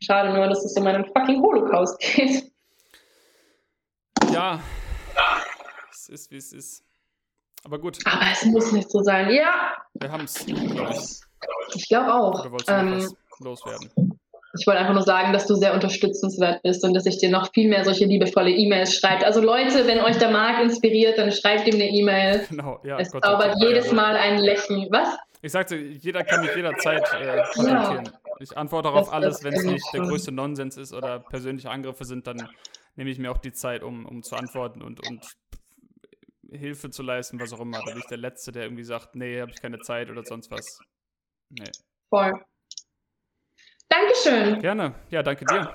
[SPEAKER 2] Schade nur, dass es um einen fucking Holocaust (laughs) geht.
[SPEAKER 1] Ja, es ist, wie es ist. Aber gut.
[SPEAKER 2] Aber es muss nicht so sein. Ja.
[SPEAKER 1] Wir haben es,
[SPEAKER 2] ich. Glaube auch. Oder wolltest du ähm, was loswerden? Ich wollte einfach nur sagen, dass du sehr unterstützenswert bist und dass ich dir noch viel mehr solche liebevolle E-Mails schreibe. Also Leute, wenn euch der Marc inspiriert, dann schreibt ihm eine E-Mail. (laughs) Genau, ja. Es Gott zaubert jedes Mal ein Lächeln. Was?
[SPEAKER 1] Ich sagte, jeder kann mich jederzeit äh, kontaktieren. Ja. Ich antworte darauf alles, wenn es nicht der größte Nonsens ist oder persönliche Angriffe sind, dann nehme ich mir auch die Zeit, um, um zu antworten und, und Hilfe zu leisten, was auch immer. Da bin ich der Letzte, der irgendwie sagt, nee, habe ich keine Zeit oder sonst was.
[SPEAKER 2] Nee. Voll. Dankeschön.
[SPEAKER 1] Gerne. Ja, danke dir.